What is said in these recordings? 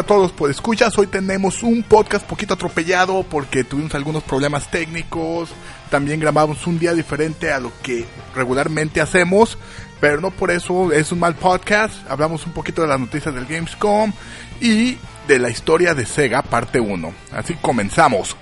A todos por escuchas, hoy tenemos un podcast poquito atropellado porque tuvimos algunos problemas técnicos, también grabamos un día diferente a lo que regularmente hacemos, pero no por eso es un mal podcast, hablamos un poquito de las noticias del Gamescom y de la historia de Sega parte 1. Así comenzamos.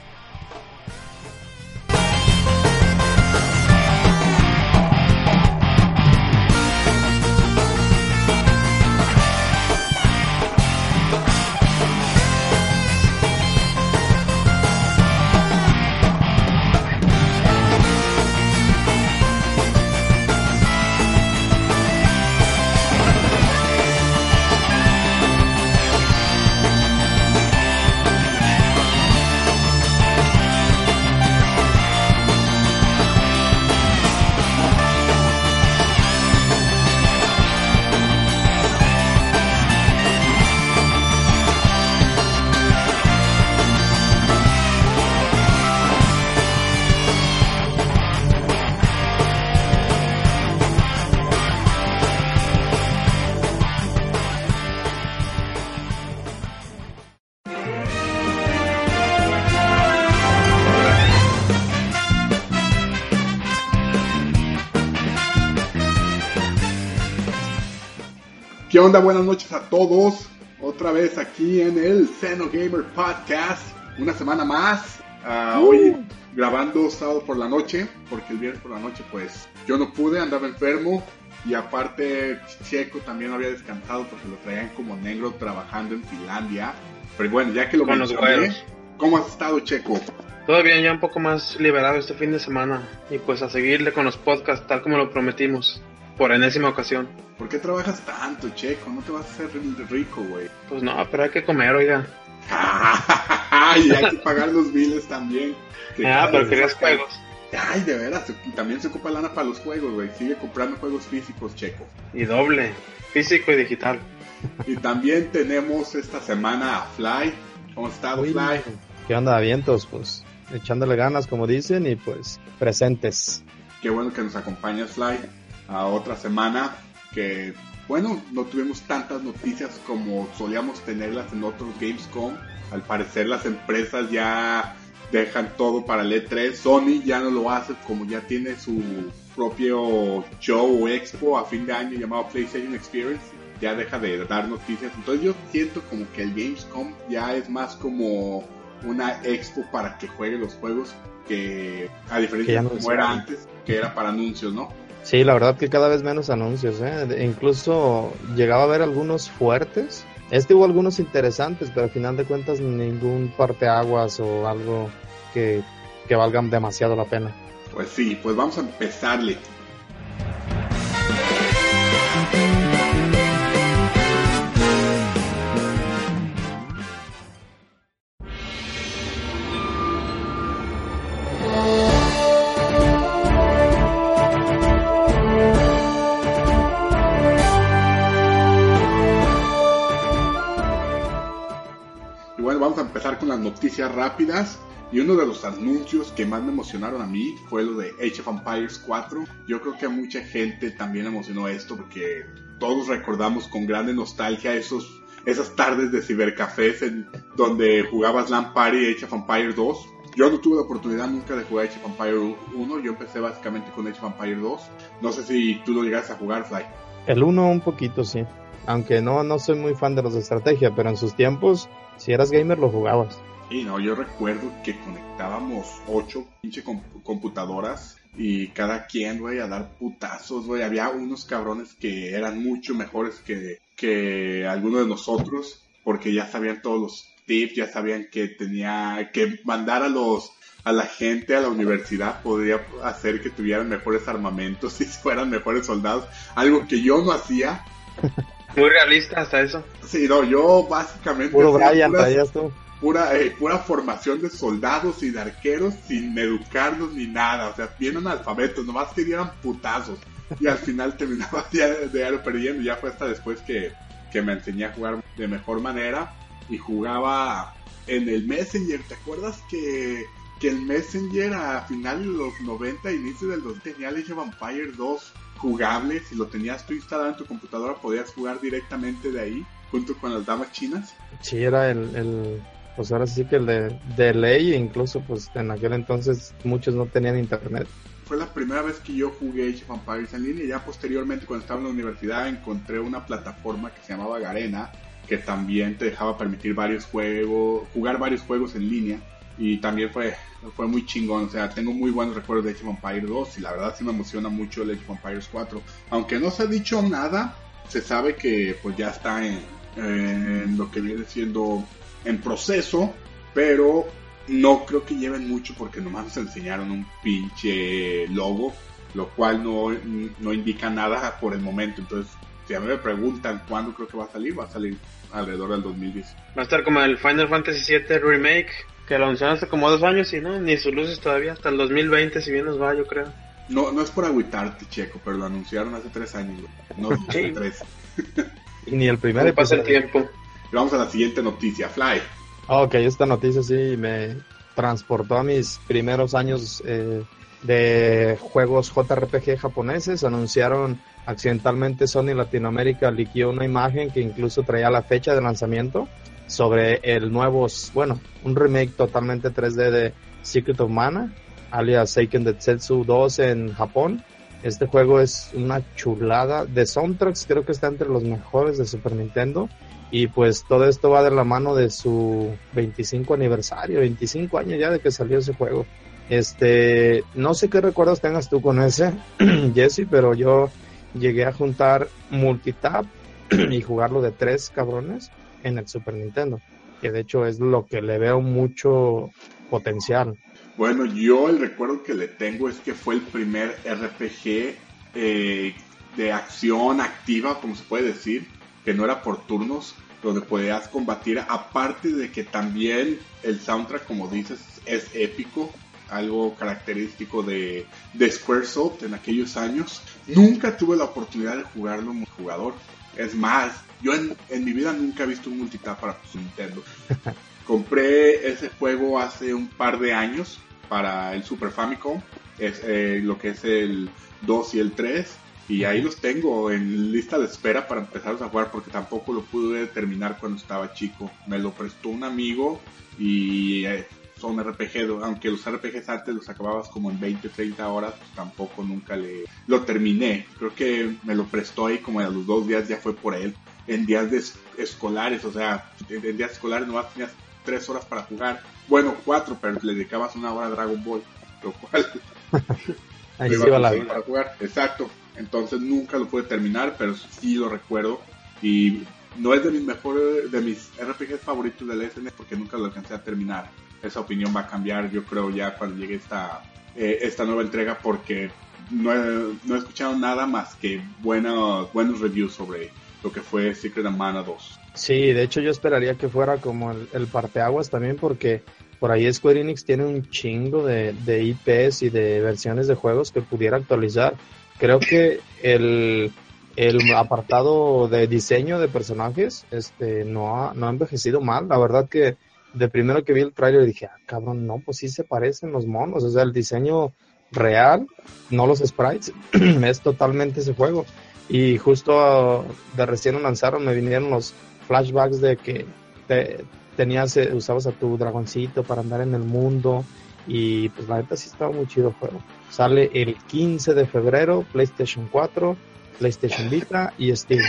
¿Qué onda? Buenas noches a todos. Otra vez aquí en el Xeno Gamer Podcast. Una semana más. Ah, hoy grabando sábado por la noche. Porque el viernes por la noche, pues yo no pude, andaba enfermo. Y aparte, Checo también había descansado porque lo traían como negro trabajando en Finlandia. Pero bueno, ya que lo Con mencioné. ¿cómo has estado, Checo? Todo bien, ya un poco más liberado este fin de semana. Y pues a seguirle con los podcasts, tal como lo prometimos. Por enésima ocasión. ¿Por qué trabajas tanto, Checo? No te vas a hacer rico, güey. Pues no, pero hay que comer, oiga. y hay que pagar los biles también. Que Ah, pero querías juegos. Ay, de veras, y también se ocupa lana para los juegos, güey. Sigue comprando juegos físicos, Checo. Y doble. Físico y digital. Y también tenemos esta semana a Fly. ¿Cómo estás, Uy, Fly? ¿Qué onda, vientos? Pues echándole ganas, como dicen, y pues presentes. Qué bueno que nos acompañas, Fly, a otra semana que, bueno, no tuvimos tantas noticias como solíamos tenerlas en otros Gamescom. Al parecer las empresas ya dejan todo para el E3. Sony ya no lo hace como ya tiene su propio show o expo a fin de año llamado PlayStation Experience. Ya deja de dar noticias. Entonces yo siento como que el Gamescom ya es más como una expo para que juegue los juegos que a Que diferencia de como era antes, que era para anuncios, ¿no? Sí, la verdad que cada vez menos anuncios, ¿eh? Incluso llegaba a ver algunos fuertes. Este hubo algunos interesantes, pero al final de cuentas ningún parteaguas o algo que, que valga demasiado la pena. Pues sí, pues vamos a empezarle. Con las noticias rápidas. Y uno de los anuncios que más me emocionaron a mí fue lo de Age of Empires 4. Yo creo que a mucha gente también emocionó esto porque todos recordamos con grande nostalgia esos, esas tardes de cibercafés en donde jugabas LAN Party Age of Empires 2. Yo no tuve la oportunidad nunca de jugar Age of Empires 1, yo empecé básicamente con Age of Empires 2. No sé si tú lo llegaste a jugar, Fly. El uno un poquito, sí. Aunque no, no soy muy fan de los de estrategia, pero en sus tiempos, si eras gamer, lo jugabas. Y no, yo recuerdo que conectábamos ocho pinche com- computadoras y cada quien, güey, a dar putazos, güey. Había unos cabrones que eran mucho mejores que, que algunos de nosotros porque ya sabían todos los tips, ya sabían que tenía que mandar a los a la gente a la universidad podría hacer que tuvieran mejores armamentos y fueran mejores soldados, algo que yo no hacía. Muy realista hasta eso. Sí, no, yo básicamente Puro Brian, puras- tú. pura, eh, pura formación de soldados y de arqueros sin educarlos ni nada, o sea, bien analfabetos, nomás que dieran putazos. Y al final terminaba ya de, de perdiendo, ya fue hasta después que, que me enseñé a jugar de mejor manera y jugaba en el Messenger, ¿te acuerdas que, que el Messenger a finales de los 90, inicio del 2000 tenía Age of Empires 2 jugable. Si lo tenías tú instalado en tu computadora, podías jugar directamente de ahí, junto con las damas chinas. Sí, era el, el pues ahora sí que el de, de ley, incluso pues en aquel entonces muchos no tenían internet. Fue la primera vez que yo jugué Age of Empires en línea. Ya posteriormente, cuando estaba en la universidad, encontré una plataforma que se llamaba Garena, que también te dejaba permitir varios juegos, jugar varios juegos en línea. Y también fue, fue muy chingón. O sea, tengo muy buenos recuerdos de Age of Empires 2 y la verdad sí me emociona mucho el Age of Empires 4. Aunque no se ha dicho nada, se sabe que pues ya está en, en lo que viene siendo en proceso, pero no creo que lleven mucho porque nomás nos enseñaron un pinche logo, lo cual no, no indica nada por el momento. Entonces, si a mí me preguntan cuándo creo que va a salir, va a salir alrededor del 2010. Va a estar como el Final Fantasy VII Remake, que lo anunciaron hace como dos años y no, ni sus luces todavía, hasta el 2020 si bien nos va, yo creo. No, no es por agüitarte, Checo, pero lo anunciaron hace tres años, no hace tres. y ni el primer pasa el tiempo. Y vamos a la siguiente noticia, Fly. Ok, esta noticia sí me transportó a mis primeros años eh, de juegos JRPG japoneses. Anunciaron accidentalmente Sony Latinoamérica liquidó una imagen que incluso traía la fecha de lanzamiento sobre el nuevo, bueno, un remake totalmente 3D de Secret of Mana, alias Seiken Detsetsu 2 en Japón. Este juego es una chulada de soundtracks, creo que está entre los mejores de Super Nintendo. Y pues todo esto va de la mano de su 25 aniversario, 25 años ya de que salió ese juego. Este, no sé qué recuerdos tengas tú con ese, Jesse, pero yo llegué a juntar multitap y jugarlo de tres cabrones en el Super Nintendo, que de hecho es lo que le veo mucho potencial. Bueno, yo el recuerdo que le tengo es que fue el primer RPG eh, de acción activa, como se puede decir, que no era por turnos, donde podías combatir, aparte de que también el soundtrack, como dices, es épico, algo característico de, de Squaresoft en aquellos años. Nunca tuve la oportunidad de jugarlo como jugador. Es más, yo en, en mi vida nunca he visto un multitap para su Nintendo. Compré ese juego hace un par de años para el Super Famicom, es eh, lo que es el 2 y el 3 y ahí los tengo en lista de espera para empezar a jugar porque tampoco lo pude terminar cuando estaba chico. Me lo prestó un amigo y eh, son RPG, aunque los RPGs antes los acababas como en 20, 30 horas, pues tampoco nunca le lo terminé. Creo que me lo prestó ahí como a los dos días ya fue por él. En días de escolares, o sea, en días escolares nomás tenías tres horas para jugar. Bueno, cuatro, pero le dedicabas una hora a Dragon Ball, lo cual... Ahí se iba la vida. Para jugar. Exacto. Entonces nunca lo pude terminar, pero sí lo recuerdo. Y no es de mis mejores, de mis RPGs favoritos del SN porque nunca lo alcancé a terminar. Esa opinión va a cambiar, yo creo, ya cuando llegue esta, eh, esta nueva entrega porque no he, no he escuchado nada más que buenos, buenos reviews sobre lo que fue Secret of Mana 2. Sí, de hecho yo esperaría que fuera como el, el parteaguas también porque por ahí Square Enix tiene un chingo de, de IPs y de versiones de juegos que pudiera actualizar. Creo que el, el apartado de diseño de personajes este no ha, no ha envejecido mal. La verdad que de primero que vi el trailer dije, ah, cabrón, no, pues sí se parecen los monos. O sea, el diseño real, no los sprites, es totalmente ese juego. Y justo de recién lanzaron me vinieron los flashbacks de que te, tenías, eh, usabas a tu dragoncito para andar en el mundo y pues la neta sí estaba muy chido el juego. Sale el 15 de febrero, PlayStation 4, PlayStation Vita y Steam.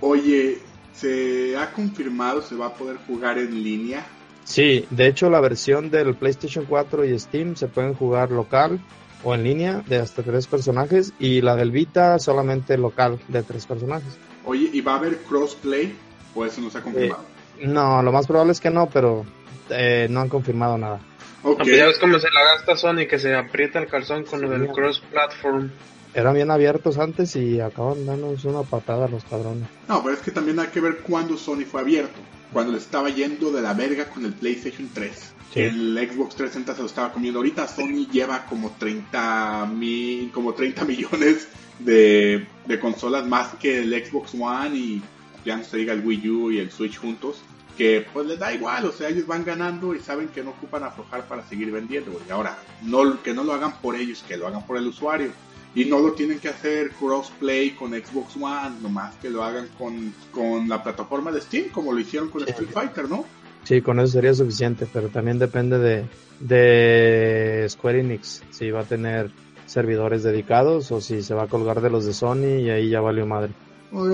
Oye, ¿se ha confirmado se va a poder jugar en línea? Sí, de hecho la versión del PlayStation 4 y Steam se pueden jugar local o en línea de hasta tres personajes y la del Vita solamente local de tres personajes. Oye, ¿y va a haber crossplay o eso no se ha confirmado? Eh, no, lo más probable es que no, pero eh, no han confirmado nada. Okay. Ya ves cómo se la gasta Sony, que se aprieta el calzón con lo del cross-platform. Eran bien abiertos antes y acaban dándonos una patada a los cabrones. No, pero es que también hay que ver cuándo Sony fue abierto. Cuando le estaba yendo de la verga con el PlayStation 3. Sí. El Xbox 360 se lo estaba comiendo. Ahorita Sony lleva como 30, mil, como 30 millones de, de consolas más que el Xbox One y ya no se diga el Wii U y el Switch juntos que pues les da igual, o sea, ellos van ganando y saben que no ocupan aflojar para seguir vendiendo. Y ahora, no, que no lo hagan por ellos, que lo hagan por el usuario. Y no lo tienen que hacer crossplay con Xbox One, nomás que lo hagan con, con la plataforma de Steam, como lo hicieron con Street Fighter, ¿no? Sí, con eso sería suficiente, pero también depende de, de Square Enix, si va a tener servidores dedicados o si se va a colgar de los de Sony y ahí ya valió madre.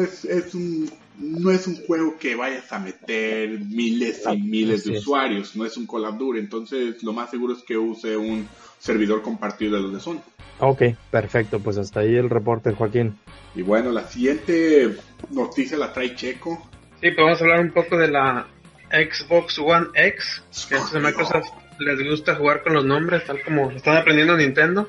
Es, es un, no es un juego que vayas a meter miles y miles de usuarios, no es un Call of Duty, entonces lo más seguro es que use un servidor compartido de los de Sony. Ok, perfecto, pues hasta ahí el reporte, Joaquín. Y bueno, la siguiente noticia la trae Checo. Sí, pues vamos a hablar un poco de la Xbox One X, que a Microsoft les gusta jugar con los nombres, tal como están aprendiendo Nintendo.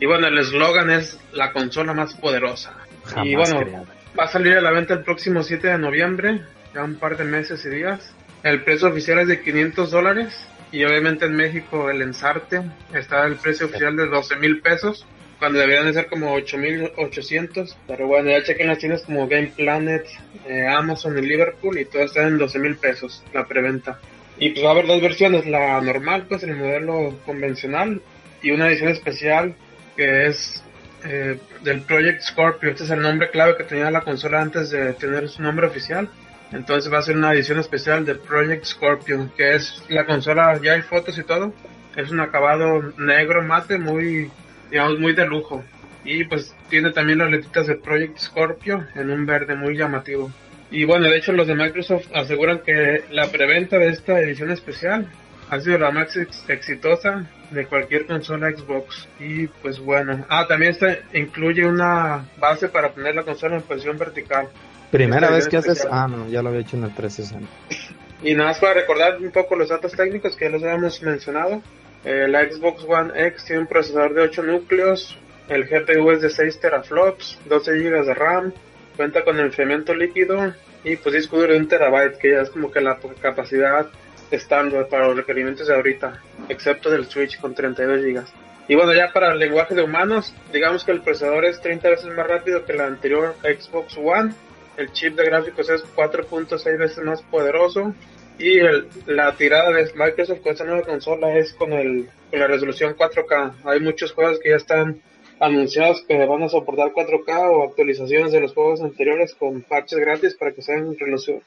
Y bueno, el eslogan es la consola más poderosa. y bueno, va a salir a la venta el próximo 7 de noviembre, ya un par de meses y días. El precio oficial es de 500 dólares y obviamente en México el ensarte está el precio oficial de 12 mil pesos, cuando deberían de ser como 8.800. Pero bueno, ya chequen las tiendas como Game Planet, eh, Amazon y Liverpool y todo está en 12 mil pesos la preventa. Y pues va a haber dos versiones, la normal, pues el modelo convencional y una edición especial que es eh, del Project Scorpio. Este es el nombre clave que tenía la consola antes de tener su nombre oficial. Entonces va a ser una edición especial de Project Scorpio, que es la consola, ya hay fotos y todo. Es un acabado negro mate muy, digamos, muy de lujo. Y pues tiene también las letritas de Project Scorpio en un verde muy llamativo. Y bueno, de hecho los de Microsoft aseguran que la preventa de esta edición especial ha sido la más exitosa de cualquier consola Xbox. Y pues bueno, ah, también este incluye una base para poner la consola en posición vertical. Primera vez que haces. Ah, no, ya lo había hecho en el 360. Y nada más para recordar un poco los datos técnicos que ya los habíamos mencionado. Eh, la Xbox One X tiene un procesador de 8 núcleos. El GPU es de 6 teraflops, 12 GB de RAM. Cuenta con enfriamiento líquido. Y pues disco duro de 1 terabyte, que ya es como que la capacidad estándar para los requerimientos de ahorita. Excepto del Switch con 32 GB. Y bueno, ya para el lenguaje de humanos, digamos que el procesador es 30 veces más rápido que la anterior Xbox One el chip de gráficos es 4.6 veces más poderoso y la tirada de Microsoft con esta nueva consola es con, el, con la resolución 4K. Hay muchos juegos que ya están anunciados que van a soportar 4K o actualizaciones de los juegos anteriores con parches gratis para que sean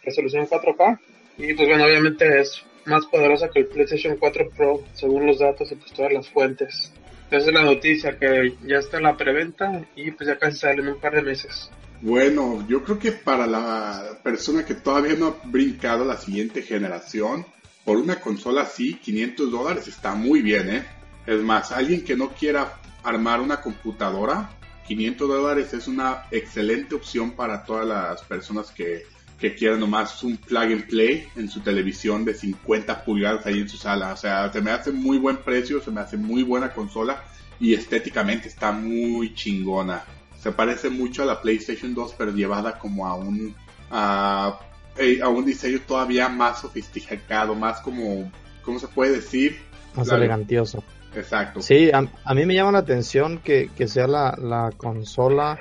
resolución 4K. Y pues bueno, obviamente es más poderosa que el PlayStation 4 Pro según los datos y pues todas las fuentes. Esa es la noticia que ya está en la preventa y pues ya casi sale en un par de meses. Bueno, yo creo que para la persona que todavía no ha brincado la siguiente generación, por una consola así, 500 dólares está muy bien, ¿eh? Es más, alguien que no quiera armar una computadora, 500 dólares es una excelente opción para todas las personas que, que quieran nomás un plug and play en su televisión de 50 pulgadas ahí en su sala. O sea, se me hace muy buen precio, se me hace muy buena consola y estéticamente está muy chingona se parece mucho a la PlayStation 2, pero llevada como a un a, eh, a un diseño todavía más sofisticado, más como, ¿cómo se puede decir? Más elegantioso. Exacto. Sí, a, mí me llama la atención que, que sea la, la consola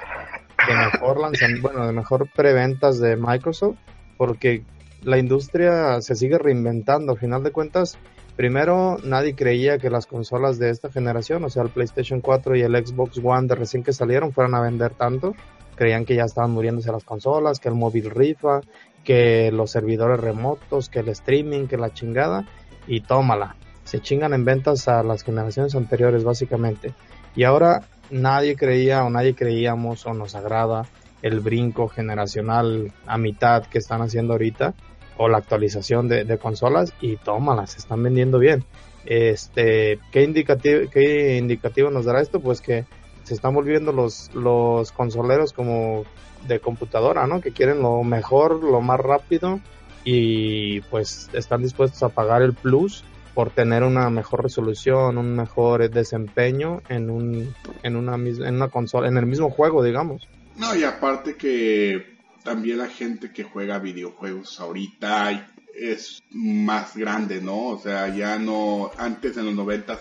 de mejor lanzamiento, bueno, de mejor preventas de Microsoft, porque la industria se sigue reinventando. Al final de cuentas, Primero, nadie creía que las consolas de esta generación, o sea, el PlayStation 4 y el Xbox One de recién que salieron, fueran a vender tanto. Creían que ya estaban muriéndose las consolas, que el móvil rifa, que los servidores remotos, que el streaming, que la chingada. Y tómala. Se chingan en ventas a las generaciones anteriores, básicamente. Y ahora nadie creía o nadie creíamos o nos agrada el brinco generacional a mitad que están haciendo ahorita o la actualización de, consolas y tómalas, se están vendiendo bien. Este, ¿qué indicativo, ¿Qué indicativo nos dará esto? Pues que se están volviendo los, los consoleros como de computadora, ¿no? Que quieren lo mejor, lo más rápido y pues están dispuestos a pagar el plus por tener una mejor resolución, un mejor desempeño en un en una en una consola, en el mismo juego, digamos. No, y aparte que también la gente que juega videojuegos ahorita es más grande, ¿no? O sea, ya no, antes en los 90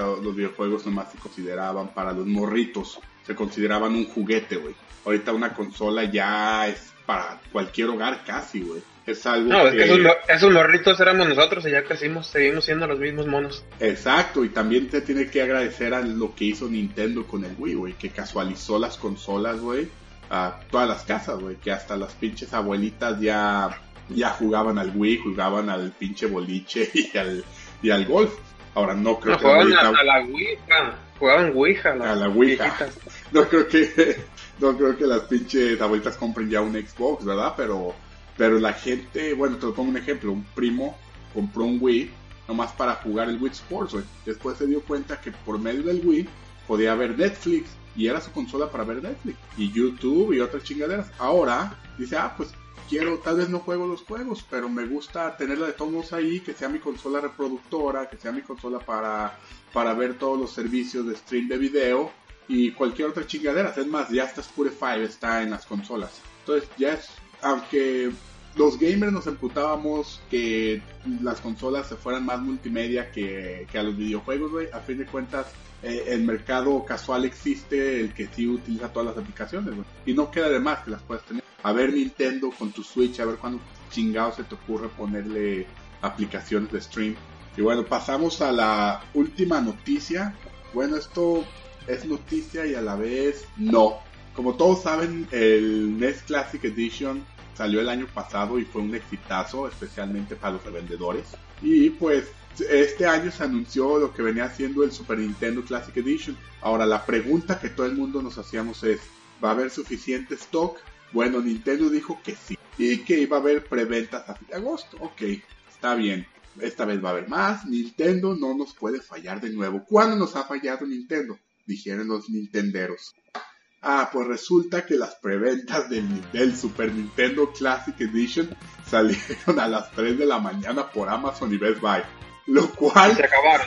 los videojuegos nomás se consideraban para los morritos, se consideraban un juguete, güey. Ahorita una consola ya es para cualquier hogar casi, güey. Es algo No, es que... esos, esos morritos éramos nosotros y ya crecimos, seguimos siendo los mismos monos. Exacto, y también te tiene que agradecer a lo que hizo Nintendo con el Wii, güey, que casualizó las consolas, güey, a todas las casas, güey, que hasta las pinches abuelitas ya, ya jugaban al Wii, jugaban al pinche boliche y al, y al golf. Ahora no creo No, que jugaban a, la Ouija, jugaban Ouija, las A la Ouija. viejitas. no creo que no creo que las pinches abuelitas compren ya un Xbox, ¿verdad? Pero pero la gente, bueno, te lo pongo un ejemplo, un primo compró un Wii nomás para jugar el Wii Sports. Después se dio cuenta que por medio del Wii podía ver Netflix y era su consola para ver Netflix y YouTube y otras chingaderas. Ahora dice, "Ah, pues quiero, tal vez no juego los juegos, pero me gusta tenerla de todos modos ahí, que sea mi consola reproductora, que sea mi consola para para ver todos los servicios de stream de video y cualquier otra chingadera. Es más, ya hasta Spotify está en las consolas. Entonces, ya es, aunque los gamers nos emputábamos que las consolas se fueran más multimedia que, que a los videojuegos, güey, a fin de cuentas, eh, el mercado casual existe, el que sí utiliza todas las aplicaciones, güey. Y no queda de más que las puedas tener. A ver Nintendo con tu Switch, a ver cuándo chingado se te ocurre ponerle aplicaciones de stream. Y bueno, pasamos a la última noticia. Bueno, esto es noticia y a la vez no. Como todos saben, el NES Classic Edition salió el año pasado y fue un exitazo, especialmente para los revendedores. Y pues este año se anunció lo que venía siendo el Super Nintendo Classic Edition. Ahora la pregunta que todo el mundo nos hacíamos es, ¿va a haber suficiente stock? Bueno, Nintendo dijo que sí. Y que iba a haber preventas a fin de agosto. Ok, está bien. Esta vez va a haber más. Nintendo no nos puede fallar de nuevo. ¿Cuándo nos ha fallado Nintendo? Dijeron los nintenderos. Ah, pues resulta que las preventas del, del Super Nintendo Classic Edition salieron a las 3 de la mañana por Amazon y Best Buy. Lo cual Se acabaron.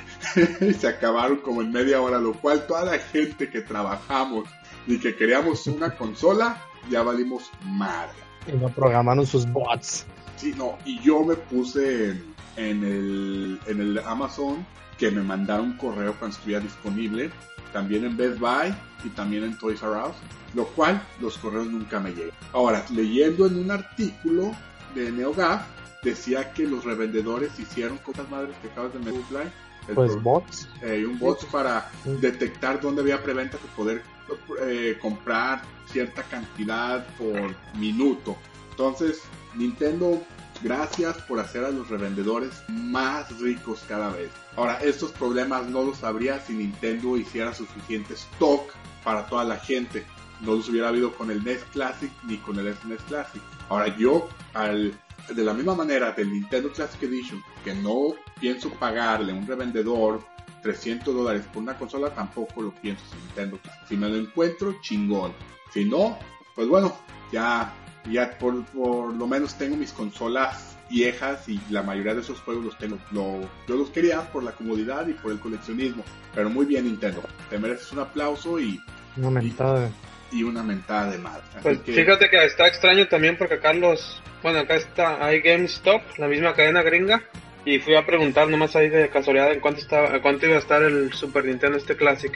se acabaron como en media hora, lo cual toda la gente que trabajamos y que queríamos una consola, ya valimos madre. Y no programaron sus bots. Sí, no, y yo me puse en, en el, en el Amazon que me mandaron un correo cuando estuviera disponible, también en Best Buy y también en Toys R Us, lo cual los correos nunca me llegan. Ahora, leyendo en un artículo de NeoGAF, decía que los revendedores hicieron cosas madres que acabas de mencionar. Pues pro- bots. eh, un bot para Sí. detectar dónde había preventa y poder eh, comprar cierta cantidad por minuto. Entonces, Nintendo, gracias por hacer a los revendedores más ricos cada vez. Ahora, estos problemas no los habría si Nintendo hiciera suficiente stock para toda la gente. No los hubiera habido con el NES Classic ni con el SNES Classic. Ahora, yo, de la misma manera del Nintendo Classic Edition, que no pienso pagarle a un revendedor 300 dólares por una consola, tampoco lo pienso si Nintendo. Si me lo encuentro, chingón. Si no, pues bueno, ya, ya por, por lo menos tengo mis consolas viejas y la mayoría de esos juegos los tengo. Lo, yo los quería por la comodidad y por el coleccionismo. Pero muy bien Nintendo. Te mereces un aplauso y, Una mentada de... y una mentada de madre. Así Pues que- fíjate que está extraño también porque acá los, bueno, acá está, hay GameStop, la misma cadena gringa, y fui a preguntar nomás ahí de casualidad en cuánto estaba, cuánto iba a estar el Super Nintendo este Classic.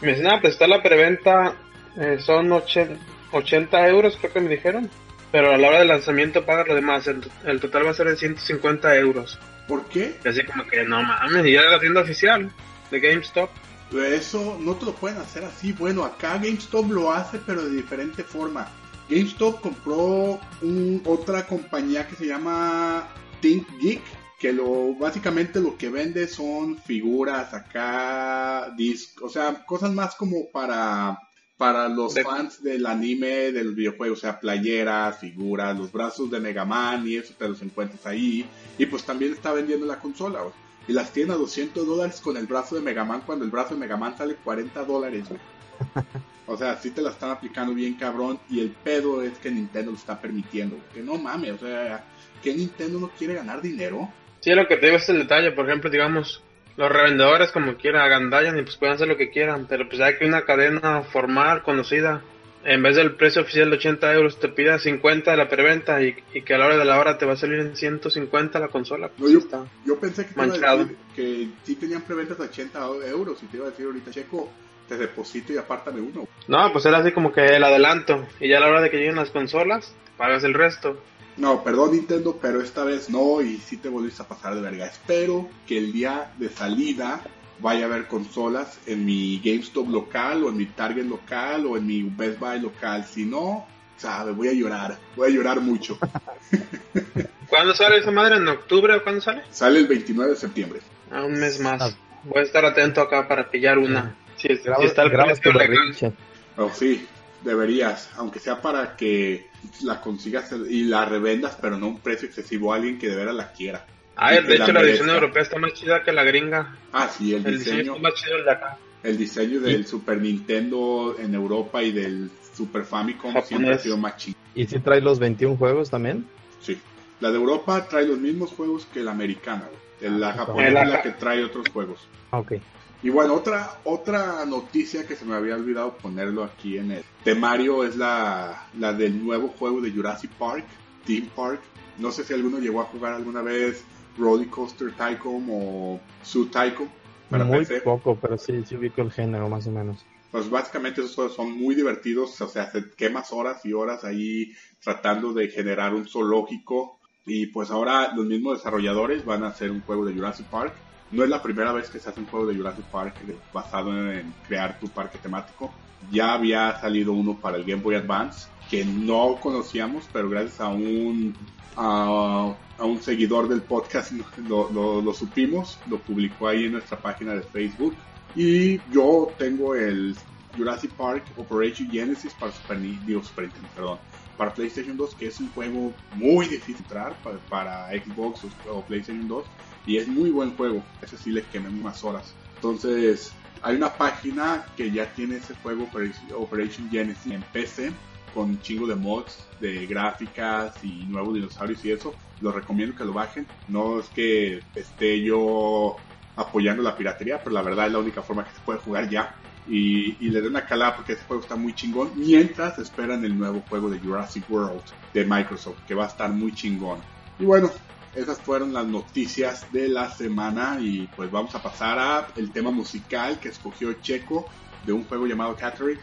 Me dicen, ah, pues está la preventa, eh, son 80, 80 euros creo que me dijeron, pero a la hora del lanzamiento pagas lo demás, el, el total va a ser de 150 euros. ¿Por qué? Y así como que no mames, y ya era la tienda oficial de GameStop. Eso no te lo pueden hacer así. Bueno, acá GameStop lo hace, pero de diferente forma. GameStop compró un- otra compañía que se llama Think Geek, que lo básicamente lo que vende son figuras acá, disc, o sea, cosas más como para para los De- fans del anime, del videojuego, o sea, playeras, figuras, los brazos de Mega Man y eso te los encuentras ahí. Y pues también está vendiendo la consola, güey. Y las tiene a 200 dólares con el brazo de Mega Man cuando el brazo de Mega Man sale 40 dólares, güey. O sea, sí te la están aplicando bien cabrón y el pedo es que Nintendo lo está permitiendo. Que no mames, o sea, que Nintendo no quiere ganar dinero. Sí, lo que te digo es el detalle, por ejemplo, digamos, los revendedores como quiera agandallan y pues pueden hacer lo que quieran, pero pues hay que una cadena formal, conocida, en vez del precio oficial de 80 euros te pida 50 de la preventa y, y que a la hora de la hora te va a salir en 150 la consola. No, Pues yo, sí está. yo pensé que te iba a Manchado. decir que sí tenían preventas a 80 euros y te iba a decir ahorita, Checo, te deposito y apártame uno. No, pues era así como que el adelanto y ya a la hora de que lleguen las consolas pagas el resto. No, perdón Nintendo, pero esta vez no y sí te volviste a pasar de verga. Espero que el día de salida vaya a haber consolas en mi GameStop local o en mi Target local o en mi Best Buy local. Si no, sabe, voy a llorar, voy a llorar mucho. ¿Cuándo sale esa madre? ¿En octubre o cuándo sale? Sale el 29 de septiembre. A un mes más. Voy a estar atento acá para pillar una. Si, es- Graba- si está el grabas precio tu berrinche. Oh, sí, deberías, aunque sea para que la consigas y la revendas, pero no a un precio excesivo a alguien que de veras la quiera. Ah, de hecho la edición europea está más chida que la gringa. Ah, sí, el, El diseño diseño, está más chido el de acá. el diseño del Super Nintendo en Europa y del Super Famicom Japonés. siempre ha sido más chido. ¿Y si trae los 21 juegos también? Sí. La de Europa trae los mismos juegos que la americana. güey. La japonesa El es la que trae otros juegos. Ah, Ok. Y bueno, otra otra noticia que se me había olvidado ponerlo aquí en el temario es la, la del nuevo juego de Jurassic Park, Theme Park. No sé si alguno llegó a jugar alguna vez Roller Coaster Tycoon o Zoo Tycoon para Muy PC. poco, pero sí, sí ubico el género más o menos. Pues básicamente esos juegos son muy divertidos, o sea, se quemas horas y horas ahí tratando de generar un zoológico y pues ahora los mismos desarrolladores van a hacer un juego de Jurassic Park. No es la primera vez que se hace un juego de Jurassic Park basado en crear tu parque temático. Ya había salido uno para el Game Boy Advance que no conocíamos, pero gracias a un a, a un seguidor del podcast lo, supimos, lo publicó ahí en nuestra página de Facebook. Y yo tengo el Jurassic Park Operation Genesis para Super, Nintendo, perdón, para PlayStation 2, que es un juego muy difícil entrar para, para Xbox o, o PlayStation 2. Y es muy buen juego, ese sí le quemé unas horas. Entonces, hay una página que ya tiene ese juego Operation, Genesis en PC con chingo de mods de gráficas y nuevos dinosaurios y eso. Los recomiendo que lo bajen. No es que esté yo apoyando la piratería, pero la verdad es la única forma que se puede jugar ya. Y, y le doy una calada porque ese juego está muy chingón. Mientras esperan el nuevo juego de Jurassic World de Microsoft, que va a estar muy chingón. Y bueno, esas fueron las noticias de la semana. Y pues vamos a pasar a el tema musical que escogió Checo de un juego llamado Catterick.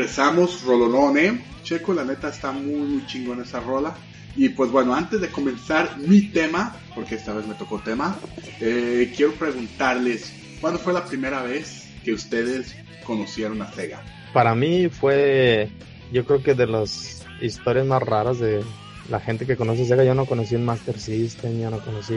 Regresamos, Rolonone. Checo, la neta está muy, muy chingón esa rola. Y pues bueno, antes de comenzar mi tema, porque esta vez me tocó tema, eh, quiero preguntarles, ¿cuándo fue la primera vez que ustedes conocieron a Sega? Para mí fue, yo creo que de las historias más raras de la gente que conoce Sega. Yo no conocí un Master System, yo no conocí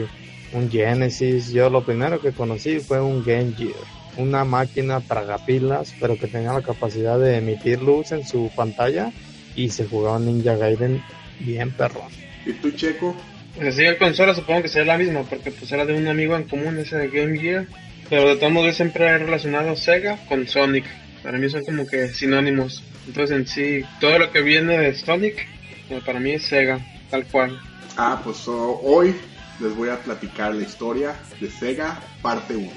un Genesis. Yo lo primero que conocí fue un Game Gear. Una máquina tragapilas, pero que tenía la capacidad de emitir luz en su pantalla y se jugaba Ninja Gaiden bien perrón. ¿Y tú, Checo? Pues sí, el consola supongo que sea la misma, porque pues era de un amigo en común ese de Game Gear. Pero de todos modos siempre he relacionado Sega con Sonic. Para mí son como que sinónimos. Entonces en sí, todo lo que viene de Sonic, eh, para mí es Sega, tal cual. Ah, pues oh, hoy les voy a platicar la historia de Sega, parte 1.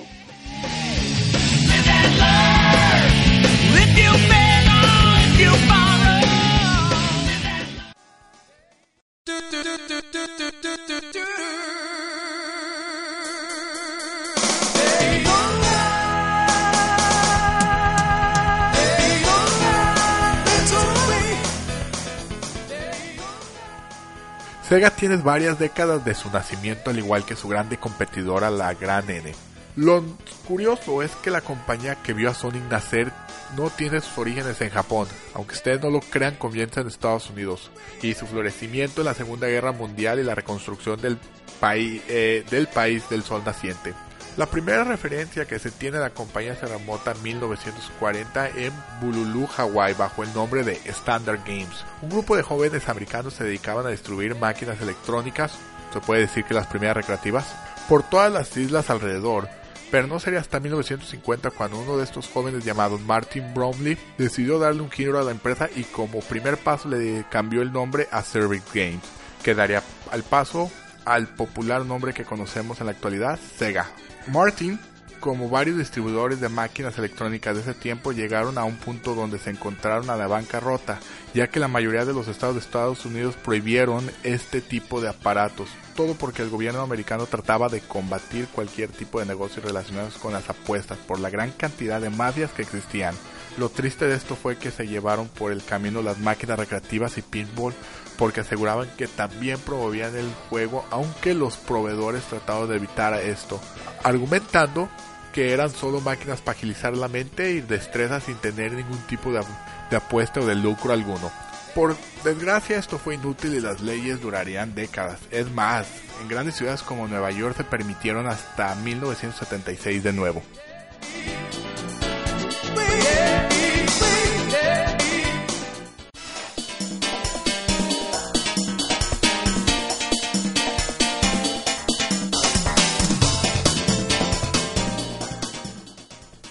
Sega tiene varias décadas de su nacimiento al igual que su grande competidora la Gran N. Lo curioso es que la compañía que vio a Sonic nacer no tiene sus orígenes en Japón, aunque ustedes no lo crean comienza en Estados Unidos, y su florecimiento en la Segunda Guerra Mundial y la reconstrucción del, eh, del país del sol naciente. La primera referencia que se tiene de la compañía se remonta a 1940 en Bululu, Hawái, bajo el nombre de Standard Games. Un grupo de jóvenes americanos se dedicaban a distribuir máquinas electrónicas, se puede decir que las primeras recreativas, por todas las islas alrededor. Pero no sería hasta 1950 cuando uno de estos jóvenes llamado Martin Bromley decidió darle un giro a la empresa y como primer paso le cambió el nombre a Cervic Games, que daría al paso al popular nombre que conocemos en la actualidad, Sega. Martin, como varios distribuidores de máquinas electrónicas de ese tiempo, llegaron a un punto donde se encontraron a la bancarrota, ya que la mayoría de los estados de Estados Unidos prohibieron este tipo de aparatos. Todo porque el gobierno americano trataba de combatir cualquier tipo de negocios relacionados con las apuestas por la gran cantidad de mafias que existían. Lo triste de esto fue que se llevaron por el camino las máquinas recreativas y pinball porque aseguraban que también promovían el juego aunque los proveedores trataban de evitar esto, argumentando que eran solo máquinas para agilizar la mente y destreza sin tener ningún tipo de, de apuesta o de lucro alguno. Por desgracia esto fue inútil y las leyes durarían décadas. Es más, en grandes ciudades como Nueva York se permitieron hasta 1976 de nuevo.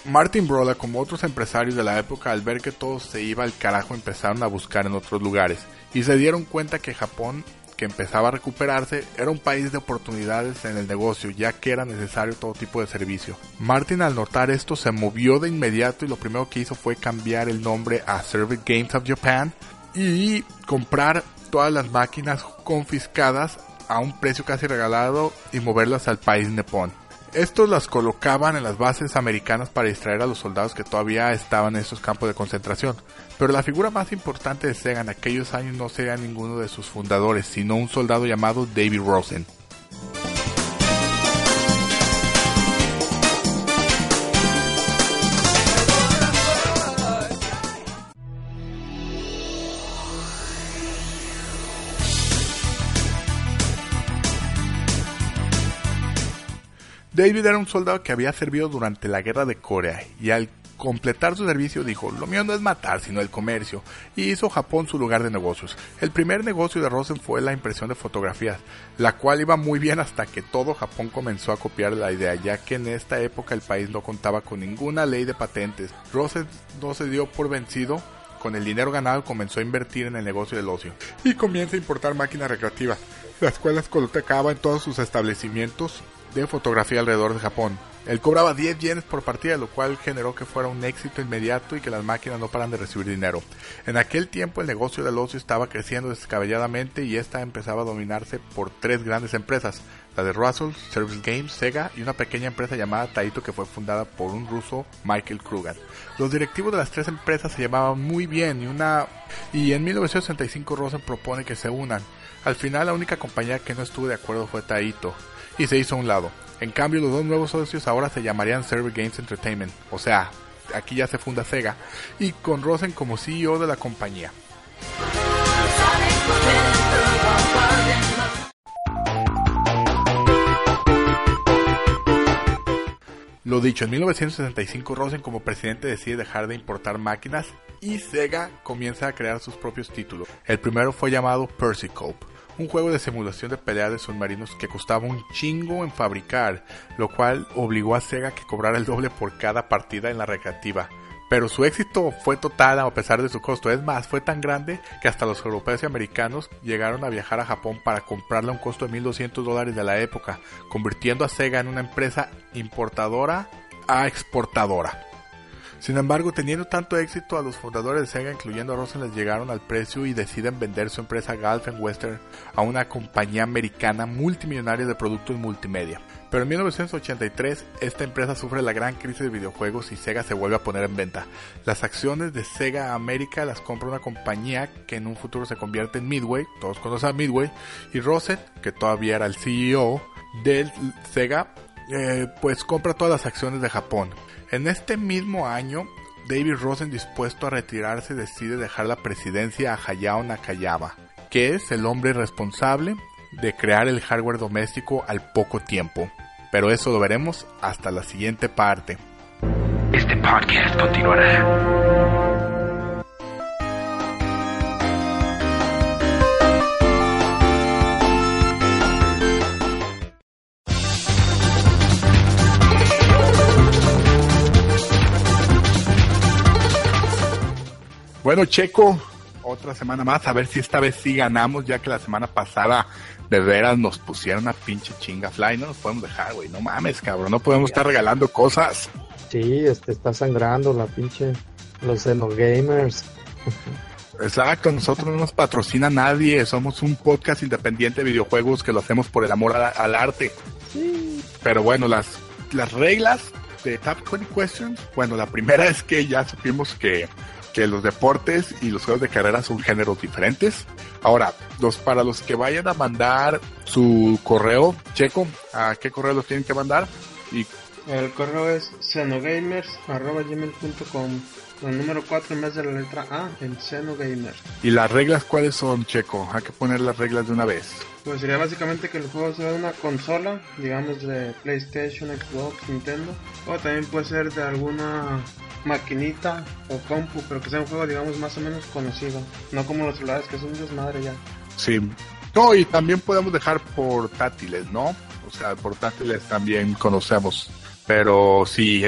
Martin Brola, como otros empresarios de la época, al ver que todo se iba al carajo, empezaron a buscar en otros lugares y se dieron cuenta que Japón, que empezaba a recuperarse, era un país de oportunidades en el negocio, ya que era necesario todo tipo de servicio. Martin al notar esto se movió de inmediato y lo primero que hizo fue cambiar el nombre a Service Games of Japan y comprar todas las máquinas confiscadas a un precio casi regalado y moverlas al país nipón. Estos las colocaban en las bases americanas para distraer a los soldados que todavía estaban en estos campos de concentración. Pero la figura más importante de Sega en aquellos años no sería ninguno de sus fundadores, sino un soldado llamado David Rosen. David era un soldado que había servido durante la guerra de Corea y al completar su servicio dijo, lo mío no es matar, sino el comercio, y hizo Japón su lugar de negocios. El primer negocio de Rosen fue la impresión de fotografías, la cual iba muy bien hasta que todo Japón comenzó a copiar la idea, ya que en esta época el país no contaba con ninguna ley de patentes. Rosen no se dio por vencido con el dinero ganado comenzó a invertir en el negocio del ocio y comienza a importar máquinas recreativas, las cuales colocaba en todos sus establecimientos de fotografía alrededor de Japón. Él cobraba 10 yenes por partida, lo cual generó que fuera un éxito inmediato y que las máquinas no paran de recibir dinero. En aquel tiempo el negocio del ocio estaba creciendo descabelladamente y esta empezaba a dominarse por tres grandes empresas, la de Russell, Service Games, Sega y una pequeña empresa llamada Taito que fue fundada por un ruso, Michael Krugan. Los directivos de las tres empresas se llevaban muy bien y una y en 1965 Rosen propone que se unan. Al final la única compañía que no estuvo de acuerdo fue Taito y se hizo a un lado. En cambio los dos nuevos socios ahora se llamarían Server Games Entertainment, o sea, aquí ya se funda Sega y con Rosen como CEO de la compañía. Lo dicho, en 1965 Rosen como presidente decide dejar de importar máquinas y Sega comienza a crear sus propios títulos. El primero fue llamado Persicope, un juego de simulación de pelea de submarinos que costaba un chingo en fabricar, lo cual obligó a Sega que cobrara el doble por cada partida en la recreativa. Pero su éxito fue total a pesar de su costo. Es más, fue tan grande que hasta los europeos y americanos llegaron a viajar a Japón para comprarla a un costo de 1.200 dólares de la época, convirtiendo a Sega en una empresa importadora a exportadora. Sin embargo, teniendo tanto éxito, a los fundadores de Sega, incluyendo a Rosen, les llegaron al precio y deciden vender su empresa Gulf Western a una compañía americana multimillonaria de productos multimedia. Pero en 1983 esta empresa sufre la gran crisis de videojuegos y Sega se vuelve a poner en venta. Las acciones de Sega América las compra una compañía que en un futuro se convierte en Midway, todos conocen a Midway, y Rosen, que todavía era el CEO del Sega, eh, pues compra todas las acciones de Japón. En este mismo año, David Rosen dispuesto a retirarse decide dejar la presidencia a Hayao Nakayama, que es el hombre responsable de crear el hardware doméstico al poco tiempo. Pero eso lo veremos hasta la siguiente parte. Este podcast continuará. Bueno, Checo, otra semana más, a ver si esta vez sí ganamos, ya que la semana pasada de veras nos pusieron una pinche chinga fly, no nos podemos dejar, güey, no mames, cabrón, no podemos estar regalando cosas. Sí, este está sangrando la pinche los gamers. Exacto, nosotros no nos patrocina nadie, somos un podcast independiente de videojuegos que lo hacemos por el amor al arte. Sí. Pero bueno, las, las reglas de Top 20 Questions, bueno, la primera es que ya supimos que que los deportes y los juegos de carrera son géneros diferentes. Ahora, los para los que vayan a mandar su correo, Checo, ¿a qué correo los tienen que mandar? Y el correo es xenogamers.com el número 4 en vez de la letra A, el Xenogamers. ¿Y las reglas cuáles son, Checo? Hay que poner las reglas de una vez. Pues sería básicamente que el juego sea una consola, digamos de PlayStation, Xbox, Nintendo, o también puede ser de alguna maquinita o compu, pero que sea un juego, digamos, más o menos conocido. No como los celulares, que son desmadre ya. Sí. No, y también podemos dejar portátiles, ¿no? O sea, portátiles también conocemos. Pero sí,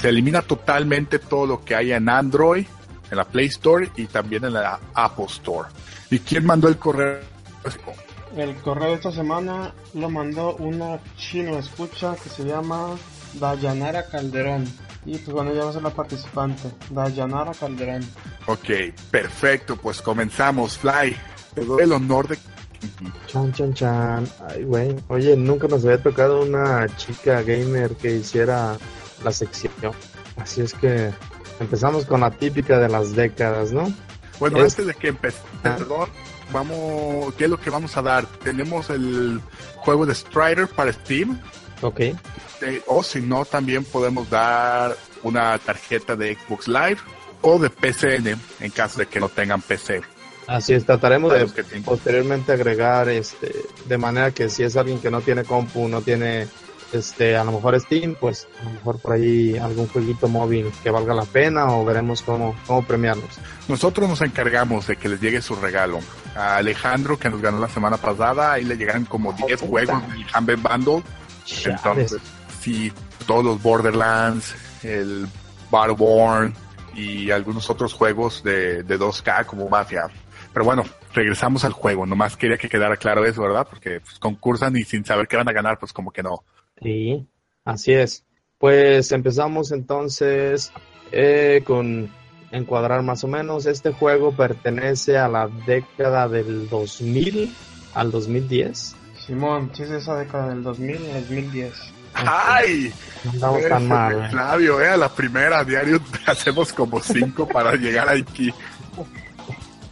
se elimina totalmente todo lo que hay en Android, en la Play Store y también en la Apple Store. ¿Y quién mandó el correo? El correo de esta semana lo mandó una chino escucha que se llama Dayanara Calderón. Y pues bueno, ya va a ser la participante, Dayanara Calderón. Ok, perfecto, pues comenzamos, Fly. Te doy el honor de... Chan, chan, chan. Ay, güey. Oye, nunca nos había tocado una chica gamer que hiciera la sección. Así es que empezamos con la típica de las décadas, ¿no? Bueno, antes de que empecemos, perdón, vamos, ¿qué es lo que vamos a dar? Tenemos el juego de Strider para Steam. Ok. Este, o si no, también podemos dar una tarjeta de Xbox Live o de PCN en caso de que no tengan PC. Así es, trataremos de posteriormente agregar este de manera que si es alguien que no tiene compu, no tiene este a lo mejor Steam, pues a lo mejor por ahí algún jueguito móvil que valga la pena o veremos cómo, cómo premiarlos. Nosotros nos encargamos de que les llegue su regalo. A Alejandro, que nos ganó la semana pasada, ahí le llegan como 10 juegos del Humble Bundle. Entonces, sí, todos los Borderlands, el Battleborn y algunos otros juegos de, de 2K como Mafia. Pero bueno, regresamos al juego. Nomás quería que quedara claro eso, ¿verdad? Porque pues, concursan y sin saber qué van a ganar, pues como que no. Sí, así es. Pues empezamos entonces eh, con encuadrar más o menos. Este juego pertenece a la década del 2000 al 2010. Simón, sí es esa década del 2000 al 2010. ¡Ay! No Eres tan mal. Flavio, eh, a la primera diario hacemos como cinco para llegar aquí.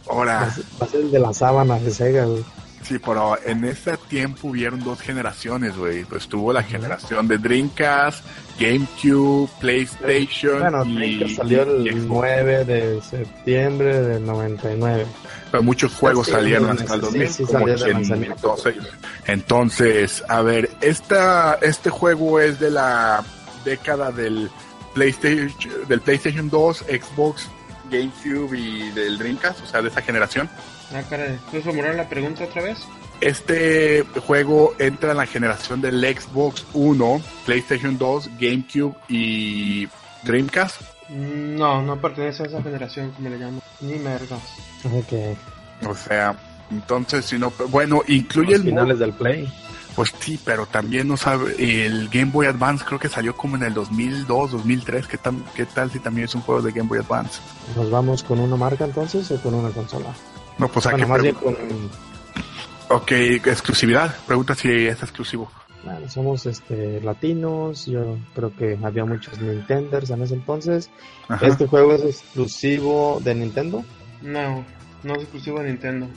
Ahora, Va a ser el de la sábana de Sega, güey. sí, pero en ese tiempo hubieron dos generaciones, güey. Pues tuvo la generación de Dreamcast, GameCube, PlayStation Bueno, y, Dreamcast salió el Xbox. 9 de septiembre del 99. Pero muchos juegos Sí, salieron sí, hasta el sí, 2000. sí, como 100, lanzamiento. 12. Entonces, a ver, esta, este juego es de la década del PlayStation, del PlayStation 2, Xbox, GameCube y del Dreamcast, o sea, de esa generación. Ah, caray, ¿puedes formular la pregunta otra vez? Este juego entra en la generación del Xbox 1, PlayStation 2, GameCube y Dreamcast. No, no pertenece a esa generación, como le llamo. Ni mergas. Ok. O sea, entonces, si no, bueno, incluye Los el finales del Play. Pues sí, pero también no sabe, el Game Boy Advance creo que salió como en el 2002, 2003, ¿qué tal, qué tal si también es un juego de Game Boy Advance? ¿Nos vamos con una marca entonces o con una consola? No, pues aquí Bueno, más bien pregunta- con... Ok, exclusividad, pregunta si es exclusivo. Bueno, somos este, latinos, yo creo que había muchos Nintenders en ese entonces. Ajá. ¿Este juego es exclusivo de Nintendo? No, no es exclusivo de Nintendo.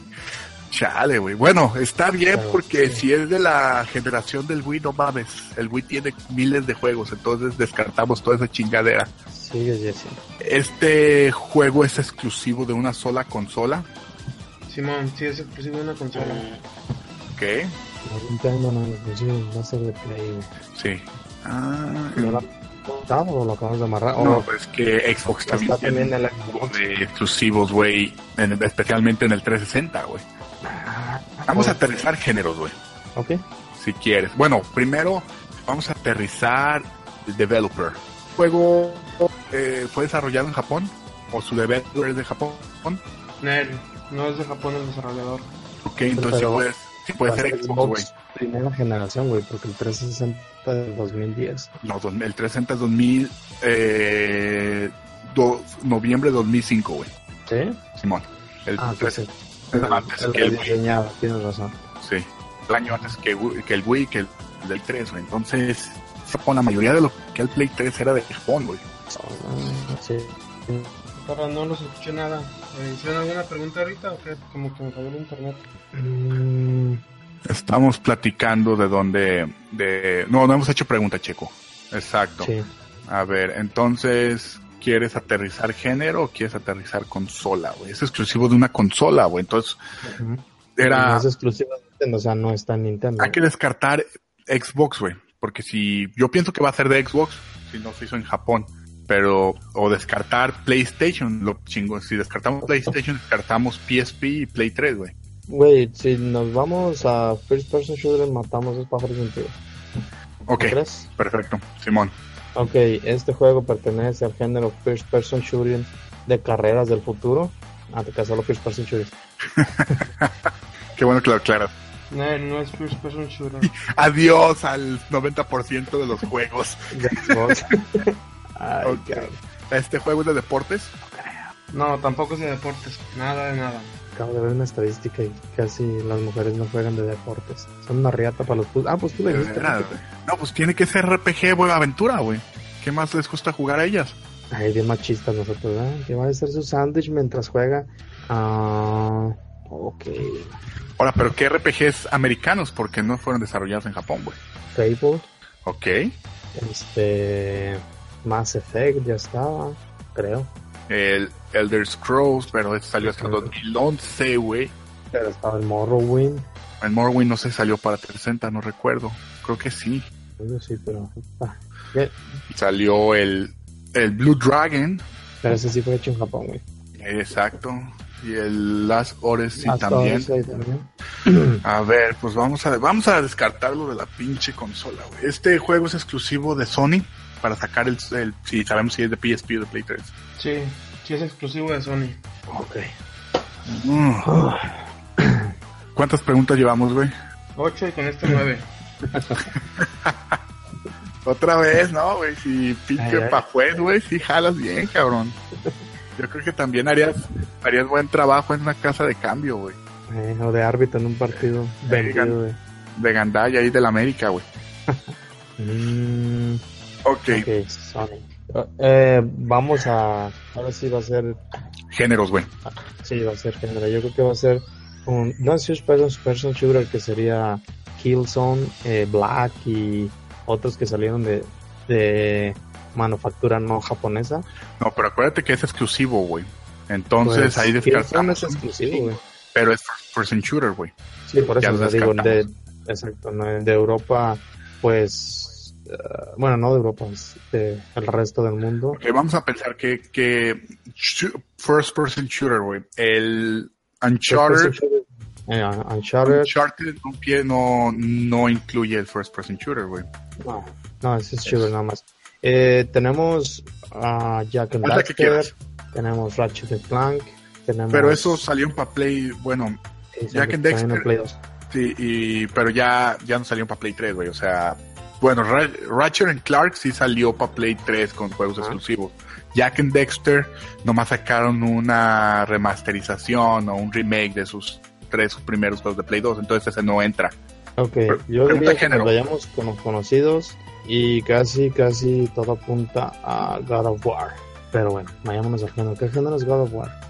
Chale, güey. Bueno, está bien Pero, porque sí. si es de la generación del Wii, no mames. El Wii tiene miles de juegos, entonces descartamos toda esa chingadera. Sigue Jesse. Este juego es exclusivo de una sola consola. Simón, sí es exclusivo de una consola. No, Nintendo no es exclusivo, va a ser de Play. güey. sí. Ah, ¿No lo has contado o lo acabamos de amarrar? no, ¿O pues que Xbox también está tiene también el juegos Xbox? de exclusivos, güey, en- especialmente en el 360, güey. Vamos a aterrizar géneros, güey, Ok. si quieres. Bueno, primero vamos a aterrizar el developer. ¿El juego eh, fue desarrollado en Japón? ¿O su developer es de Japón? Nel, no es de Japón el desarrollador. Ok, entonces sí Pero- puede, sí puede ser Xbox, güey. primera generación, güey, porque el 360 del 2010. No, dos- el 360 es 2000, eh, do- noviembre de 2005, güey. ¿Sí? Simón. El Ah, pues sí. 360 antes El que el Wii. tienes razón. Sí, el año antes que, que el Wii, que el del 3, güey. Entonces, Japón, la mayoría de lo que el Play 3 era de Japón, güey. Sí. Para no los escuché nada. Eh, ¿Hicieron alguna pregunta ahorita o qué? Como que me cayó el internet. Mm, Estamos platicando de dónde, de... No, no hemos hecho pregunta, Checo. Exacto. sí. A ver, entonces, ¿quieres aterrizar género o quieres aterrizar consola, güey? Es exclusivo de una consola, güey. Entonces, era... No es exclusiva de Nintendo, o sea, no está en Nintendo. Hay que descartar Xbox, güey. Porque si yo pienso que va a ser de Xbox, si no se hizo en Japón. Pero, o descartar PlayStation, lo chingo. Si descartamos PlayStation, descartamos PSP y Play 3, güey. Güey, si nos vamos a First Person Shooter, matamos dos pájaros tiro. Ok, perfecto. Simón. Ok, este juego pertenece al género First Person Shooting de carreras del futuro. Ah, te solo First Person Shooting. Qué bueno que lo aclaras. Nel, no es first person shooter. Adiós al 90% de los juegos. Ay. Este juego es de deportes. No, tampoco es de deportes. Nada de nada. Acabo de ver una estadística y casi las mujeres no juegan de deportes. Son una riata para los... Ah, pues tú le dijiste. No, pues tiene que ser RPG, güey, aventura, güey. ¿Qué más les gusta jugar a ellas? Ay, bien machistas nosotros, ¿verdad? Que va a hacer su sándwich mientras juega. Ah, ok. Ahora, pero ¿qué RPGs americanos? Porque no fueron desarrollados en Japón, güey. Fable, Ok. este... Mass Effect ya estaba, creo. El Elder Scrolls, pero este salió hasta Ujú. 2011, güey. Pero estaba el Morrowind. El Morrowind no se salió para 360, no recuerdo. Creo que sí. Yo sí, pero... ah. Salió el, el Blue Dragon. Pero ese sí fue hecho en Japón, güey. Exacto. Y el Last Odyssey también. Odyssey también. A ver, pues vamos a, vamos a descartarlo de la pinche consola, güey. Este juego es exclusivo de Sony para sacar el, el si sabemos si es de PSP o de Play 3. Sí, sí es exclusivo de Sony. Ok. Mm. ¿Cuántas preguntas llevamos, güey? 8 y con este 9. Otra vez, ¿no, güey? Si ay. pa' juez, güey, si jalas bien, cabrón. Yo creo que también harías, harías buen trabajo en una casa de cambio, güey. Eh, o de árbitro en un partido vendido, güey. de Gandaya ahí de la América, güey. Mm, Ok, ok, Sony. Eh, vamos a. Ahora sí va a ser. géneros, güey. Sí, va a ser género. Yo creo que va a ser un. No es first person, person shooter que sería Killzone, eh, Black y otros que salieron de, de manufactura no japonesa. No, pero acuérdate que es exclusivo, güey. Entonces Pues, ahí descartamos. es exclusivo, güey. Pero es first person shooter, güey. Sí, por Ya eso sea, digo, de, exacto, ¿no? de Europa, pues, eh, bueno, no de Europa, es de el resto del mundo. Vamos a pensar que, que first person shooter, güey. El Uncharted, Eh, Uncharted, Uncharted no, pie- no, no incluye el first person shooter, güey. no, no, ese es shooter nada más. Eh, tenemos a Jack and ¿Cuál es la que Daxter, tenemos Ratchet and Clank, tenemos... Pero eso salió para Play, bueno, sí, Jack and. Play 2. sí, y, pero ya, ya no salió para Play 3, güey. O sea, bueno, Ra- Ratchet and Clark sí salió para Play 3 con juegos exclusivos. Jack and Dexter nomás sacaron una remasterización o un remake de sus tres primeros juegos de Play 2, entonces ese no entra. Ok, Pre- yo pregunta diría que género. nos vayamos con los conocidos y casi, casi todo apunta a God of War. Pero bueno, vayámonos al género. ¿Qué género es God of War?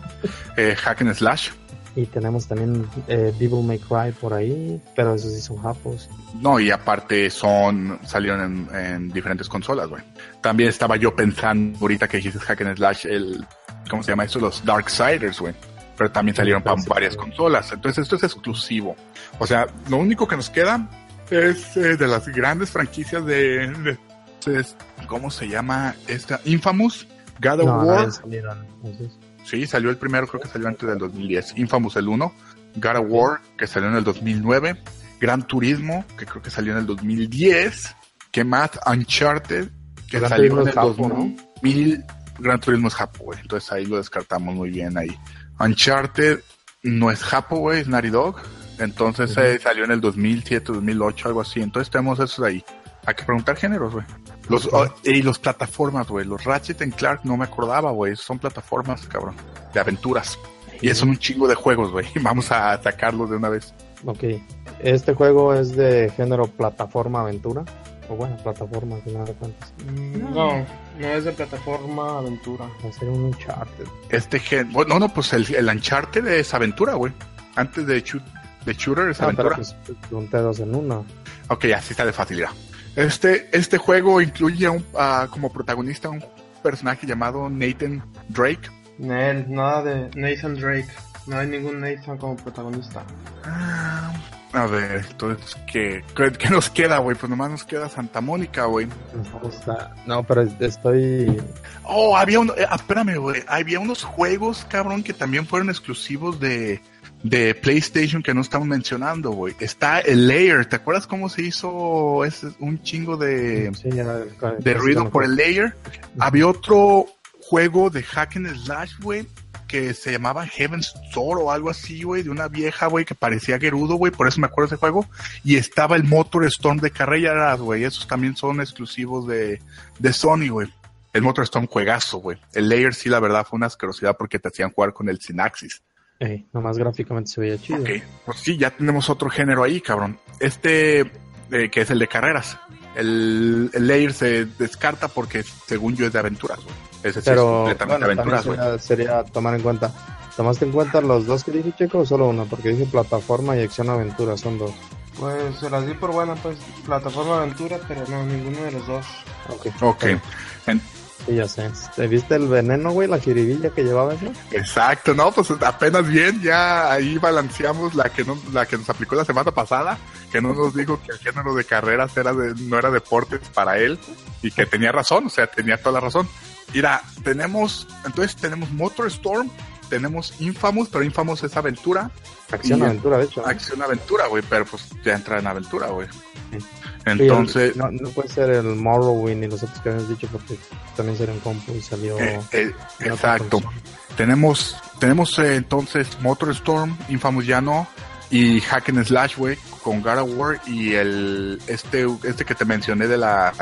Eh, Hack and Slash. Y tenemos también eh, Devil May Cry por ahí, pero esos sí son japos. No, y aparte son, salieron en, en diferentes consolas, güey. También estaba yo pensando, ahorita que dijiste Hack and Slash, el, ¿cómo se llama esto? Los Darksiders, güey. Pero también salieron para Sí, varias sí. consolas. Entonces esto es exclusivo. O sea, lo único que nos queda es eh, de las grandes franquicias de, de- es- ¿cómo se llama esta? Infamous, God of No, War. no Sí, salió el primero, creo que salió antes del 2010. Infamous el 1. God of War, que salió en el 2009. Gran Turismo, que creo que salió en el 2010. ¿Qué más? Uncharted, que Gran salió Turismo en el Japo, ¿no? 2000. Gran Turismo es Japo, güey. Entonces ahí lo descartamos muy bien ahí. Uncharted no es Japo, güey, es Naughty Dog. Entonces Ujú. eh, salió en el 2007, 2008, algo así. Entonces tenemos esos ahí. Hay que preguntar géneros, güey. Los, oh, y los plataformas, güey. Los Ratchet and Clark no me acordaba, güey. Son plataformas, cabrón. De aventuras. Y es un chingo de juegos, güey. Vamos a sacarlos de una vez. Ok. Este juego es de género plataforma aventura. O bueno, plataforma, al final de cuentas. No, no es de plataforma aventura. Va a ser un Uncharted. Este gen... Bueno, no, no, pues el, el Uncharted es aventura, güey. Antes de, shoot- de Shooter es Ah, pero aventura. pues pregunté dos en uno. Ok, así está de facilidad. Este, este juego incluye a un- a- como protagonista un personaje llamado Nathan Drake. Nel, nada de Nathan Drake. No hay ningún Nathan como protagonista. Ah, A ver, entonces, ¿qué, qué, qué nos queda, güey? Pues nomás nos queda Santa Mónica, güey. No, pero estoy. Oh, había uno, eh, ah, espérame, güey. Había unos juegos, cabrón, que también fueron exclusivos de, de PlayStation que no estamos mencionando, güey. Está el Layer, ¿te acuerdas cómo se hizo ese, un chingo de, Sí, ya, de ruido por el Layer? Había otro juego de Hack and Slash, güey, que se llamaba Heaven's Door o algo así, güey, de una vieja, güey, que parecía Gerudo, güey, por eso me acuerdo de ese juego. Y estaba el Motor Storm de carreras, güey, esos también son exclusivos de, de Sony, güey. El Motor Storm juegazo, güey. El Layer sí, la verdad, fue una asquerosidad porque te hacían jugar con el Synaxis. Ey, nomás gráficamente se veía chido. Ok, pues sí, ya tenemos otro género ahí, cabrón. Este, eh, que es el de carreras. El, el Layer se descarta porque, según yo, es de aventuras, güey. Ese sí es completamente bueno, aventuras, güey. sería, sería tomar en cuenta. ¿Tomaste en cuenta los dos que dije, Checo, o solo uno? Porque dije plataforma y acción aventura, son dos. Pues se las di por buena, pues plataforma aventura, pero no, ninguno de los dos. Ok. Ok, En- Sí, ya sé. ¿Te viste el veneno, güey? La jiribilla que llevaba eso. exacto, no, pues apenas bien, ya ahí balanceamos la que la que nos aplicó la semana pasada, que no nos dijo que el género de carreras era de, no era deportes para él, y que tenía razón, o sea, tenía toda la razón. Mira, tenemos, entonces tenemos Motor Storm, tenemos Infamous, pero Infamous es aventura, Acción aventura, de hecho. ¿no? acción aventura, güey, pero pues ya entra en aventura, güey. Sí. Entonces, Sí, el- no, no puede ser el Morrowind y los otros que habíamos dicho porque también sería un compu y salió. eh, eh, en exacto. Tenemos, tenemos eh, entonces Motor Storm, Infamous ya no, y Hack and Slash, güey, con God of War y el, este, este que te mencioné de la,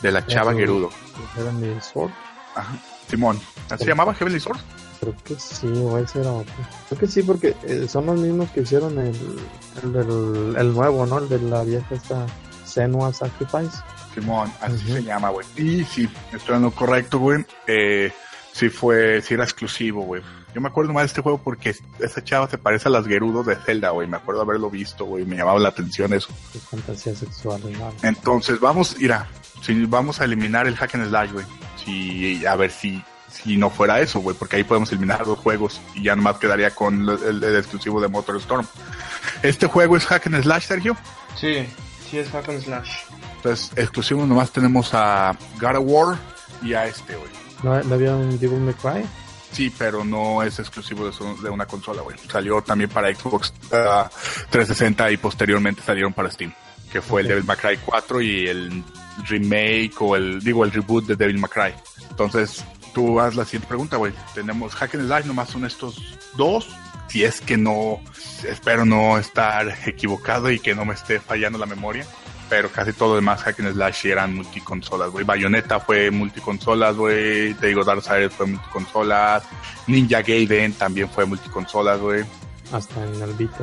de la chava Gerudo. Heavenly Sword. Ajá. Simón. ¿Así se llamaba Heavenly Sword? Creo que sí, o ese era otro. Creo que sí, porque eh, son los mismos que hicieron el, el, del- el nuevo, ¿no? El de la vieja esta Senua Sacrifice. Simón, así se llama, güey. Y sí, estoy en lo correcto, güey. Eh, sí fue, sí era exclusivo, güey. Yo me acuerdo más de este juego porque esa chava se parece a las Gerudos de Zelda, güey. Me acuerdo haberlo visto, güey. Me llamaba la atención eso. de fantasía sexual, ¿no? Entonces, vamos, mira, si vamos a eliminar el hack and slash, güey. Si, a ver si, si no fuera eso, güey, porque ahí podemos eliminar dos juegos y ya nomás quedaría con el, el- el exclusivo de Motor Storm. Este juego es hack and slash, Sergio. Sí, sí es hack and slash. Entonces, exclusivo nomás tenemos a God of War y a este, güey. ¿No, no había un Devil May Cry? Sí, pero no es exclusivo de, su- de una consola, güey. Salió también para Xbox ah, 360 y posteriormente salieron para Steam, que fue el. Devil May Cry 4 y el remake o el, digo, el reboot de Devil May Cry. Entonces, tú haz la siguiente pregunta, güey. Tenemos Hack and Slash, nomás son estos dos. Si es que no, espero no estar equivocado y que no me esté fallando la memoria. Pero casi todo lo demás Hack and Slash eran multiconsolas, güey. Bayonetta fue multiconsolas, güey. Te digo, Darksiders fue multiconsolas. Ninja Gaiden también fue multiconsolas, güey. Hasta en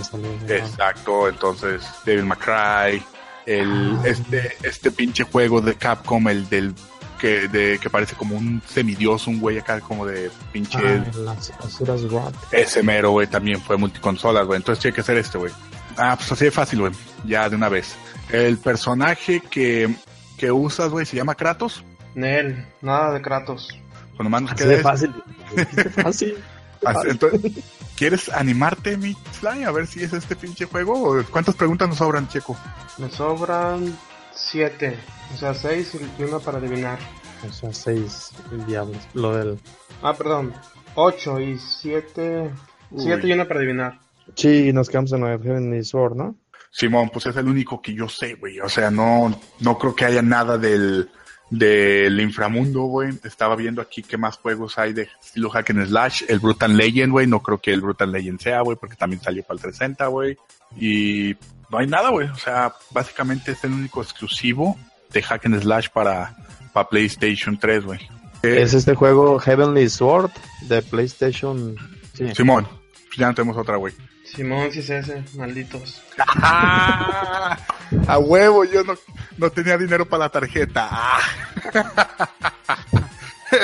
salió. ¿no? Exacto, entonces Devil May Cry, el, Ah. este, este pinche juego de Capcom, el del que, de, que parece como un semidios, un güey acá como de pinche Ah, las Asuras Wrath. ese mero, güey, también fue multiconsolas, güey. Entonces tiene que ser este, güey. Ah, pues así de fácil, güey. Ya de una vez. El personaje que, que usas, güey, se llama Kratos. Nel, nada de Kratos. Pues nomás nos Así queda de fácil. Dijiste fácil. Así- entonces, ¿Quieres animarte, mi Sly? A ver si es este pinche juego. ¿O ¿Cuántas preguntas nos sobran, Checo? Me sobran siete, o sea, seis y una para adivinar. O sea, seis diablos. Lo del. Ah, perdón, ocho y siete, Uy. siete y una para adivinar. Sí, nos quedamos en el Heavenly Sword, ¿no? Simón, pues es el único que yo sé, güey. O sea, no, no creo que haya nada del, del inframundo, güey. Estaba viendo aquí qué más juegos hay de estilo hack and slash. El Brutal Legend, güey. No creo que el Brutal Legend sea, güey, porque también salió para el 360, güey. Y no hay nada, güey. O sea, básicamente es el único exclusivo de hack and slash para, para PlayStation 3, güey. Es este juego Heavenly Sword de PlayStation. Sí. Simón, pues ya no tenemos otra, güey. Simón, si es ese, malditos. ¡Ah! A huevo, yo no, no tenía dinero para la tarjeta.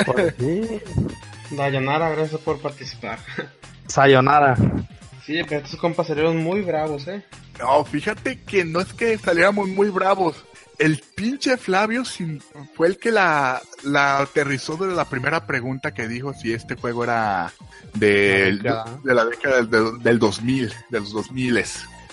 Por fin. Dayanara, gracias por participar. Sayonara. Sí, pero estos compas salieron muy bravos, eh. No, fíjate que no es que saliéramos muy bravos. El pinche Flavio sin- fue el que la, la aterrizó de la primera pregunta que dijo si este juego era La de la década del, del 2000, de los 2000.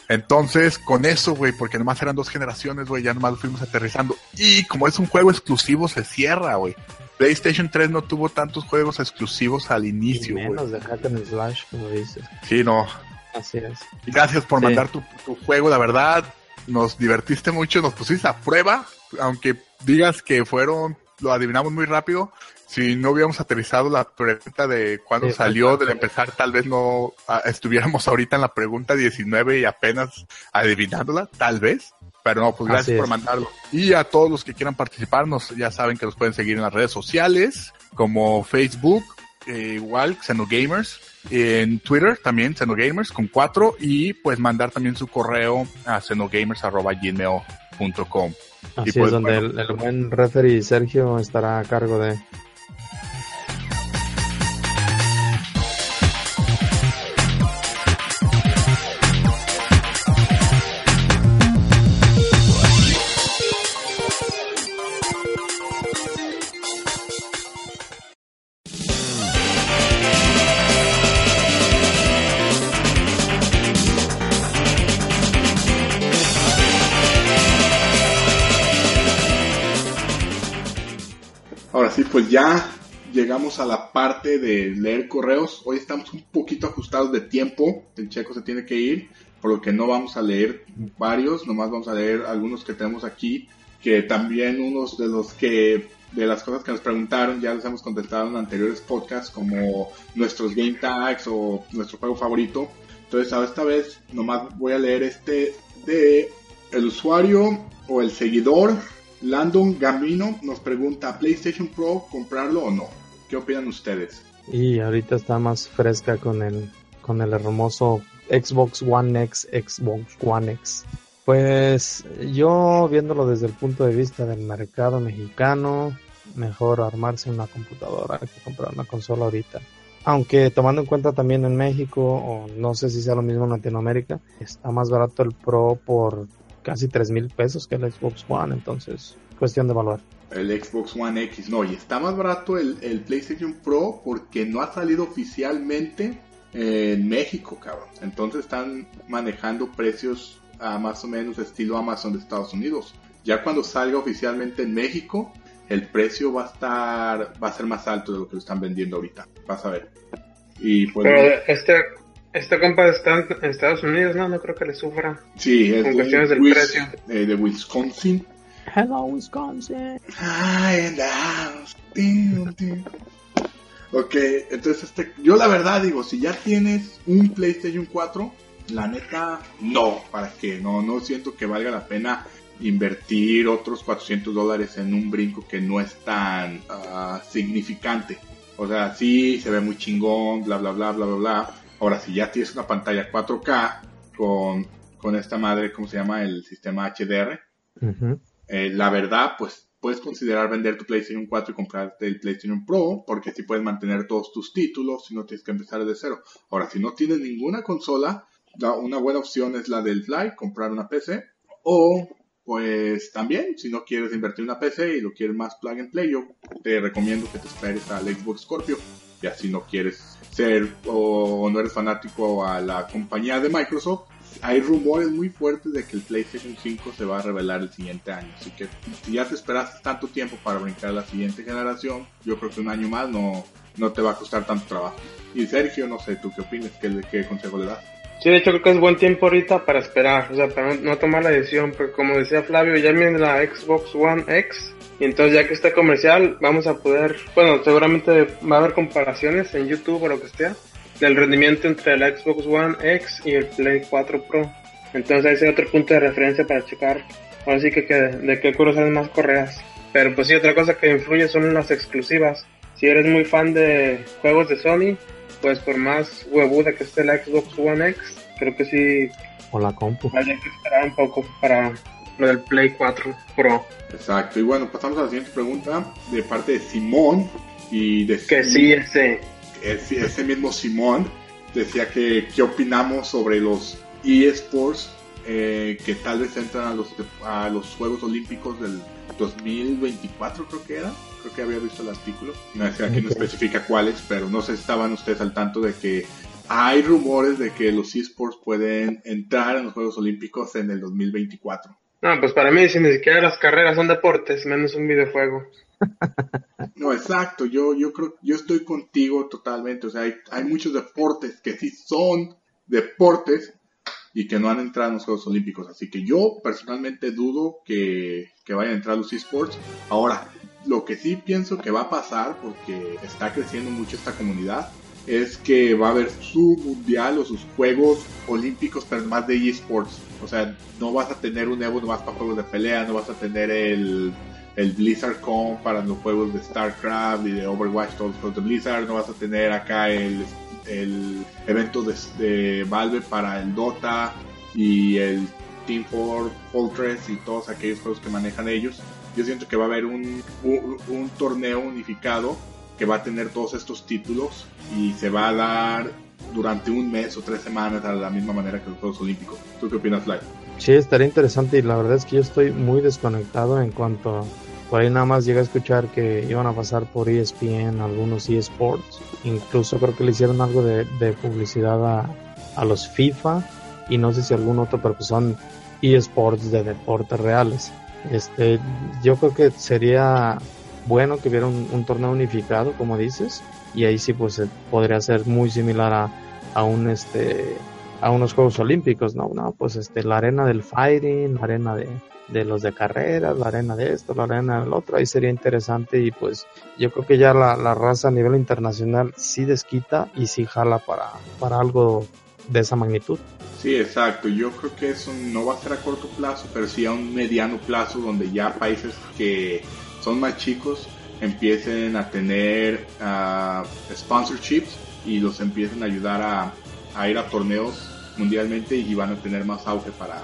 Entonces, con eso, güey, porque nomás eran dos generaciones, güey, ya nomás lo fuimos aterrizando. Y como es un juego exclusivo, se cierra, güey. PlayStation 3 no tuvo tantos juegos exclusivos al inicio, güey. menos de Hack and Slash, como dices. Sí, no, Así es. Gracias por Sí. mandar tu, tu juego, la verdad. Nos divertiste mucho, nos pusiste a prueba. Aunque digas que fueron, lo adivinamos muy rápido. Si no hubiéramos aterrizado la pregunta de cuándo Sí, salió, del empezar, tal vez no ah, estuviéramos ahorita en la pregunta 19 y apenas adivinándola, tal vez. Pero no, pues gracias por mandarlo. Y a todos los que quieran participarnos, ya saben que nos pueden seguir en las redes sociales, como Facebook, eh, igual, Xenogamers, en Twitter también, Xenogamers con cuatro, y pues mandar también su correo a xenogamers.gmail.com. Así pues, es donde bueno. el, el buen referee Sergio estará a cargo de. Llegamos a la parte de leer correos. Hoy estamos un poquito ajustados de tiempo. El checo se tiene que ir, por lo que no vamos a leer varios, nomás vamos a leer algunos que tenemos aquí, que también unos de los que de las cosas que nos preguntaron ya les hemos contestado en anteriores podcasts como nuestros game tags o nuestro juego favorito. Entonces, a esta vez nomás voy a leer este de el usuario o el seguidor Landon Gambino nos pregunta, ¿PlayStation Pro comprarlo o no? ¿Qué opinan ustedes? Y ahorita está más fresca con el, con el hermoso Xbox One X, Xbox One X. Pues yo viéndolo desde el punto de vista del mercado mexicano, mejor armarse una computadora que comprar una consola ahorita. Aunque tomando en cuenta también en México, o no sé si sea lo mismo en Latinoamérica, está más barato el Pro por casi 3 mil pesos que el Xbox One, entonces cuestión de valor. El Xbox One X, no, y está más barato el, el PlayStation Pro porque no ha salido oficialmente en México, cabrón. Entonces están manejando precios a más o menos estilo Amazon de Estados Unidos. Ya cuando salga oficialmente en México, el precio va a estar, va a ser más alto de lo que lo están vendiendo ahorita. Vas a ver. Y pues, Pero este, este compa está en Estados Unidos, ¿no? No creo que le sufra. sí, es con de, cuestiones del Wis- precio. eh, de Wisconsin. Hello, Wisconsin. House. Tiu, tiu. Ok, entonces este, yo la verdad digo, si ya tienes un PlayStation 4, la neta, no, ¿para qué? No, no siento que valga la pena invertir otros 400 dólares en un brinco que no es tan ah, significante. O sea, sí, se ve muy chingón, bla, bla, bla, bla, bla, bla. Ahora, si ya tienes una pantalla 4K con, con esta madre, ¿cómo se llama? El sistema HDR, Ujú. eh, la verdad, pues puedes considerar vender tu PlayStation 4 y comprarte el PlayStation Pro, porque así puedes mantener todos tus títulos y no tienes que empezar de cero. Ahora, si no tienes ninguna consola, la- una buena opción es la del Fly, comprar una PC, o pues también, si no quieres invertir en una PC y lo quieres más plug and play, yo te recomiendo que te esperes al Xbox Scorpio. Y así no quieres ser o, no eres fanático a la compañía de Microsoft, hay rumores muy fuertes de que el PlayStation 5 se va a revelar el siguiente año. Así que si ya te esperaste tanto tiempo para brincar a la siguiente generación, yo creo que un año más no, no te va a costar tanto trabajo. Y Sergio, no sé, ¿tú qué opinas? ¿Qué, qué consejo le das? Sí, de hecho creo que es buen tiempo ahorita para esperar, o sea, para no, tomar la decisión, porque como decía Flavio, ya viene la Xbox One X, y entonces ya que está comercial, vamos a poder, bueno, seguramente va a haber comparaciones en YouTube o lo que sea, del rendimiento entre la Xbox One X y el Play 4 Pro. Entonces ese es otro punto de referencia para checar, ahora sí que, que de qué cuero salen más correas. Pero pues sí, otra cosa que influye son las exclusivas. Si eres muy fan de juegos de Sony, pues por más huevuda que esté la Xbox One X, creo que sí O la compu. habría que esperar un poco para lo del Play 4 Pro. Exacto. Y bueno, pasamos a la siguiente pregunta de parte de Simón. Y de Que sí, ese. ese, ese mismo Simón decía que qué opinamos sobre los eSports eh, que tal vez entran a los, a los Juegos Olímpicos del 2024 creo que era. Creo que había visto el artículo. No sé, aquí no especifica cuáles, pero no sé si estaban ustedes al tanto de que hay rumores de que los eSports pueden entrar en los Juegos Olímpicos en el 2024. No, pues para mí, si ni siquiera las carreras son deportes, menos un videojuego. No, exacto, yo, yo creo, yo estoy contigo totalmente, o sea, hay, hay muchos deportes que sí son deportes y que no han entrado en los Juegos Olímpicos, así que yo personalmente dudo que, que vayan a entrar los esports. Ahora, lo que sí pienso que va a pasar, porque está creciendo mucho esta comunidad, es que va a haber su mundial o sus Juegos Olímpicos, pero más de esports. O sea, no vas a tener un Evo nomás para juegos de pelea, no vas a tener el el Blizzard Con para los juegos de StarCraft y de Overwatch, todos los juegos de Blizzard, no vas a tener acá el, el evento de, de Valve para el Dota y el Team For- Fortress y todos aquellos juegos que manejan ellos. Yo siento que va a haber un, un, un torneo unificado que va a tener todos estos títulos y se va a dar durante un mes o tres semanas a la misma manera que los Juegos Olímpicos. ¿Tú qué opinas, Fly? Sí, estaría interesante y la verdad es que yo estoy muy desconectado en cuanto a... Por ahí nada más llegué a escuchar que iban a pasar por ESPN algunos eSports. Incluso creo que le hicieron algo de, de publicidad a, a los FIFA y no sé si algún otro, pero pues son eSports de deportes reales. Este, yo creo que sería bueno que hubiera un, un torneo unificado, como dices, y ahí sí pues eh, podría ser muy similar a, a un este a unos Juegos Olímpicos, no, no, pues este, la arena del fighting, la arena de, de los de carreras, la arena de esto, la arena del otro, ahí sería interesante y pues yo creo que ya la, la raza a nivel internacional sí desquita y sí jala para, para algo de esa magnitud. Sí, exacto. Yo creo que eso no va a ser a corto plazo, pero sí a un mediano plazo donde ya países que son más chicos empiecen a tener ah, sponsorships y los empiecen a ayudar a, a ir a torneos mundialmente y van a tener más auge para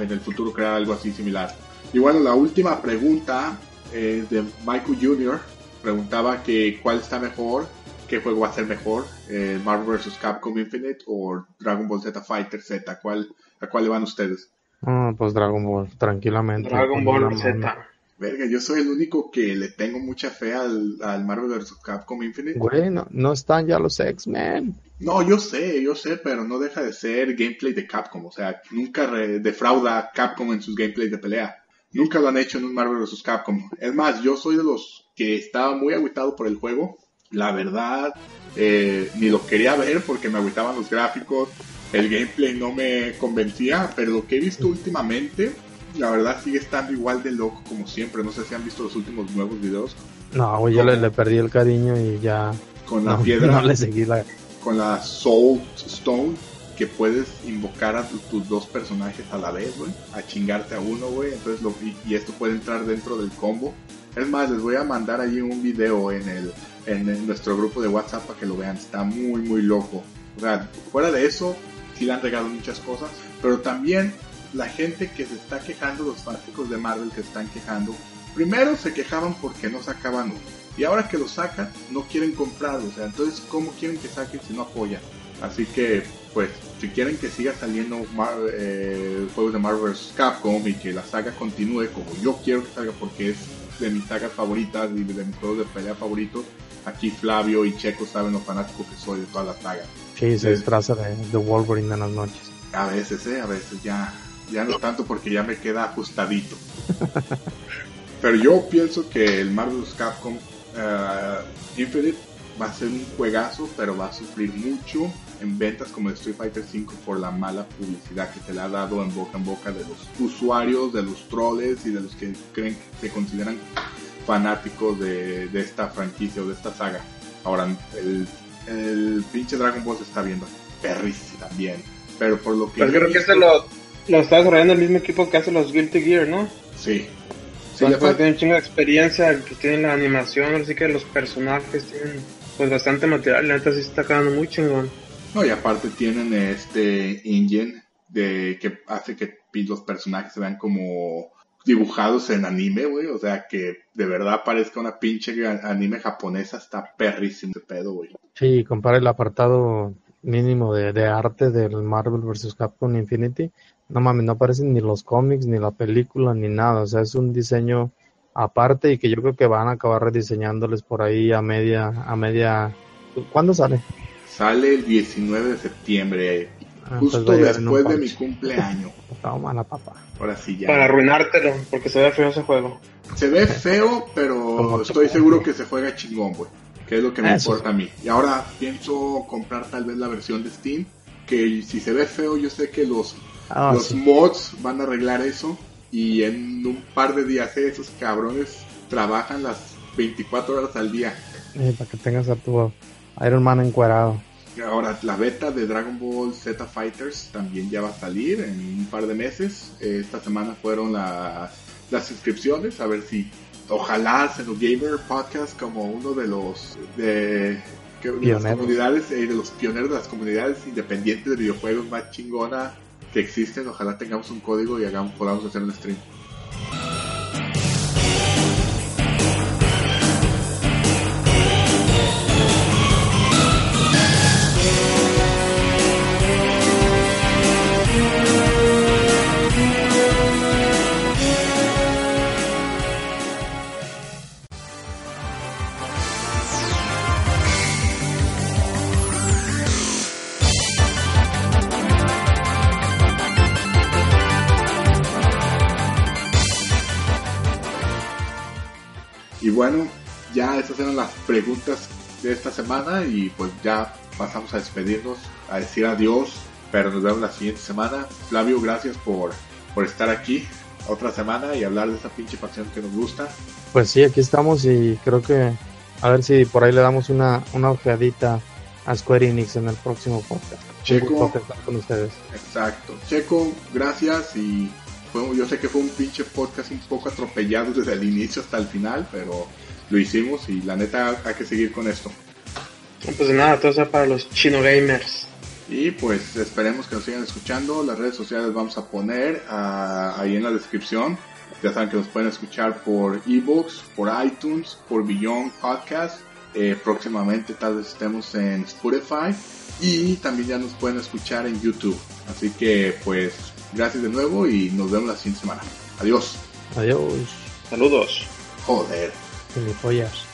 en el futuro crear algo así similar. Y bueno, la última pregunta es de Michael Jr. Preguntaba que cuál está mejor, qué juego va a ser mejor, eh, Marvel vs. Capcom Infinite o Dragon Ball Z Fighter Z. ¿Cuál, ¿A cuál le van ustedes? Ah, pues Dragon Ball, tranquilamente. Dragon Ball. Z. Verga, yo soy el único que le tengo mucha fe al, al Marvel vs. Capcom Infinite. Güey, no, no están ya los X-Men. No, yo sé, yo sé, pero no deja de ser gameplay de Capcom. O sea, nunca defrauda a Capcom en sus gameplays de pelea. Nunca lo han hecho en un Marvel vs. Capcom. Es más, yo soy de los que estaba muy agüitado por el juego. La verdad, eh, ni lo quería ver porque me agüitaban los gráficos. El gameplay no me convencía, pero lo que he visto últimamente, la verdad sigue estando igual de loco como siempre. No sé si han visto los últimos nuevos videos No, güey, yo le, le perdí el cariño y ya. con la no, piedra. no le seguí la. con la Soul Stone que puedes invocar a tu- tus dos personajes a la vez, güey, a chingarte a uno, güey, entonces lo, y, y esto puede entrar dentro del combo. Es más, les voy a mandar allí un video en el en, el- nuestro grupo de WhatsApp para que lo vean, está muy muy loco. O sea, fuera de eso, sí le han regalado muchas cosas, pero también la gente que se está quejando, los fanáticos de Marvel que están quejando, primero se quejaban porque no sacaban uno. Y ahora que lo sacan, no quieren comprarlo. O sea, entonces, ¿cómo quieren que saquen si no apoyan? Así que, pues, si quieren que siga saliendo Mar- eh, juegos de Marvel vs. Capcom y que la saga continúe como yo quiero que salga porque es de mis sagas favoritas y de mis juegos de pelea favoritos, aquí Flavio y Checo saben lo fanático que soy de toda la saga. Sí, se disfraza de, de Wolverine en las noches. A veces, eh, a veces ya, ya no tanto porque ya me queda ajustadito. Pero yo pienso que el Marvel vs. Capcom eh, Infinite va a ser un juegazo, pero va a sufrir mucho en ventas como el Street Fighter V por la mala publicidad que se le ha dado en boca en boca de los usuarios, de los troles y de los que creen que se consideran fanáticos de, de esta franquicia o de esta saga. Ahora, el, el pinche Dragon Ball se está viendo perrísimo también. Pero por lo que. He creo que este lo, lo está desarrollando el mismo equipo que hace los Guilty Gear, ¿no? Sí. Sí, Entonces, le pues, tienen un chingo de experiencia, que tienen la animación, así que los personajes tienen pues bastante material, la neta sí se está quedando muy chingón. No, y aparte tienen este engine de que hace que los personajes se vean como dibujados en anime, güey. O sea, que de verdad parezca una pinche anime japonesa. Está perrísimo ese pedo, güey. Sí, compara el apartado mínimo de, de arte del Marvel vs. Capcom Infinity. No mames, no aparecen ni los cómics, ni la película, ni nada. O sea, es un diseño aparte y que yo creo que van a acabar rediseñándoles por ahí a media, a media. ¿Cuándo sale? Sale el 19 de septiembre, Ah, justo pues un después de mi cumpleaños. Toma la papa. Ahora sí ya. Para arruinártelo, porque se ve feo ese juego. Se ve feo, pero estoy seguro que se juega chingón, güey. Que es lo que me Eso importa a mí. Y ahora pienso comprar tal vez la versión de Steam. Que si se ve feo, yo sé que los, Ah, los sí. mods van a arreglar eso. Y en un par de días, eh, esos cabrones trabajan las 24 horas al día. Eh, para que tengas a tu Iron Man encuerado. Ahora, la beta de Dragon Ball Z Fighters también ya va a salir en un par de meses. Eh, Esta semana fueron la- las inscripciones, a ver si ojalá Xeno Gamer Podcast como uno de los de, las comunidades, eh, de los pioneros de las comunidades independientes de videojuegos más chingona que existen. Ojalá tengamos un código y hagamos, podamos hacer un stream. Bueno, ya esas eran las preguntas de esta semana y pues ya pasamos a despedirnos, a decir adiós, pero nos vemos la siguiente semana. Flavio, gracias por, por estar aquí otra semana y hablar de esa pinche pasión que nos gusta. Pues sí, aquí estamos y creo que a ver si por ahí le damos una, una ojeadita a Square Enix en el próximo podcast. Checo. Con ustedes. Exacto. Checo, gracias y fue- yo sé que fue un pinche podcast un poco atropellado desde el inicio hasta el final, pero lo hicimos y la neta hay que seguir con esto. Pues nada, todo eso para los chino gamers. Y pues esperemos que nos sigan escuchando. Las redes sociales vamos a poner ah, ahí en la descripción. Ya saben que nos pueden escuchar por ebooks, por iTunes, por Beyond Podcast. Eh, próximamente tal vez estemos en Spotify y también ya nos pueden escuchar en YouTube. Así que pues gracias de nuevo y nos vemos la siguiente semana. Adiós. Adiós. Saludos. Joder. Gilipollas.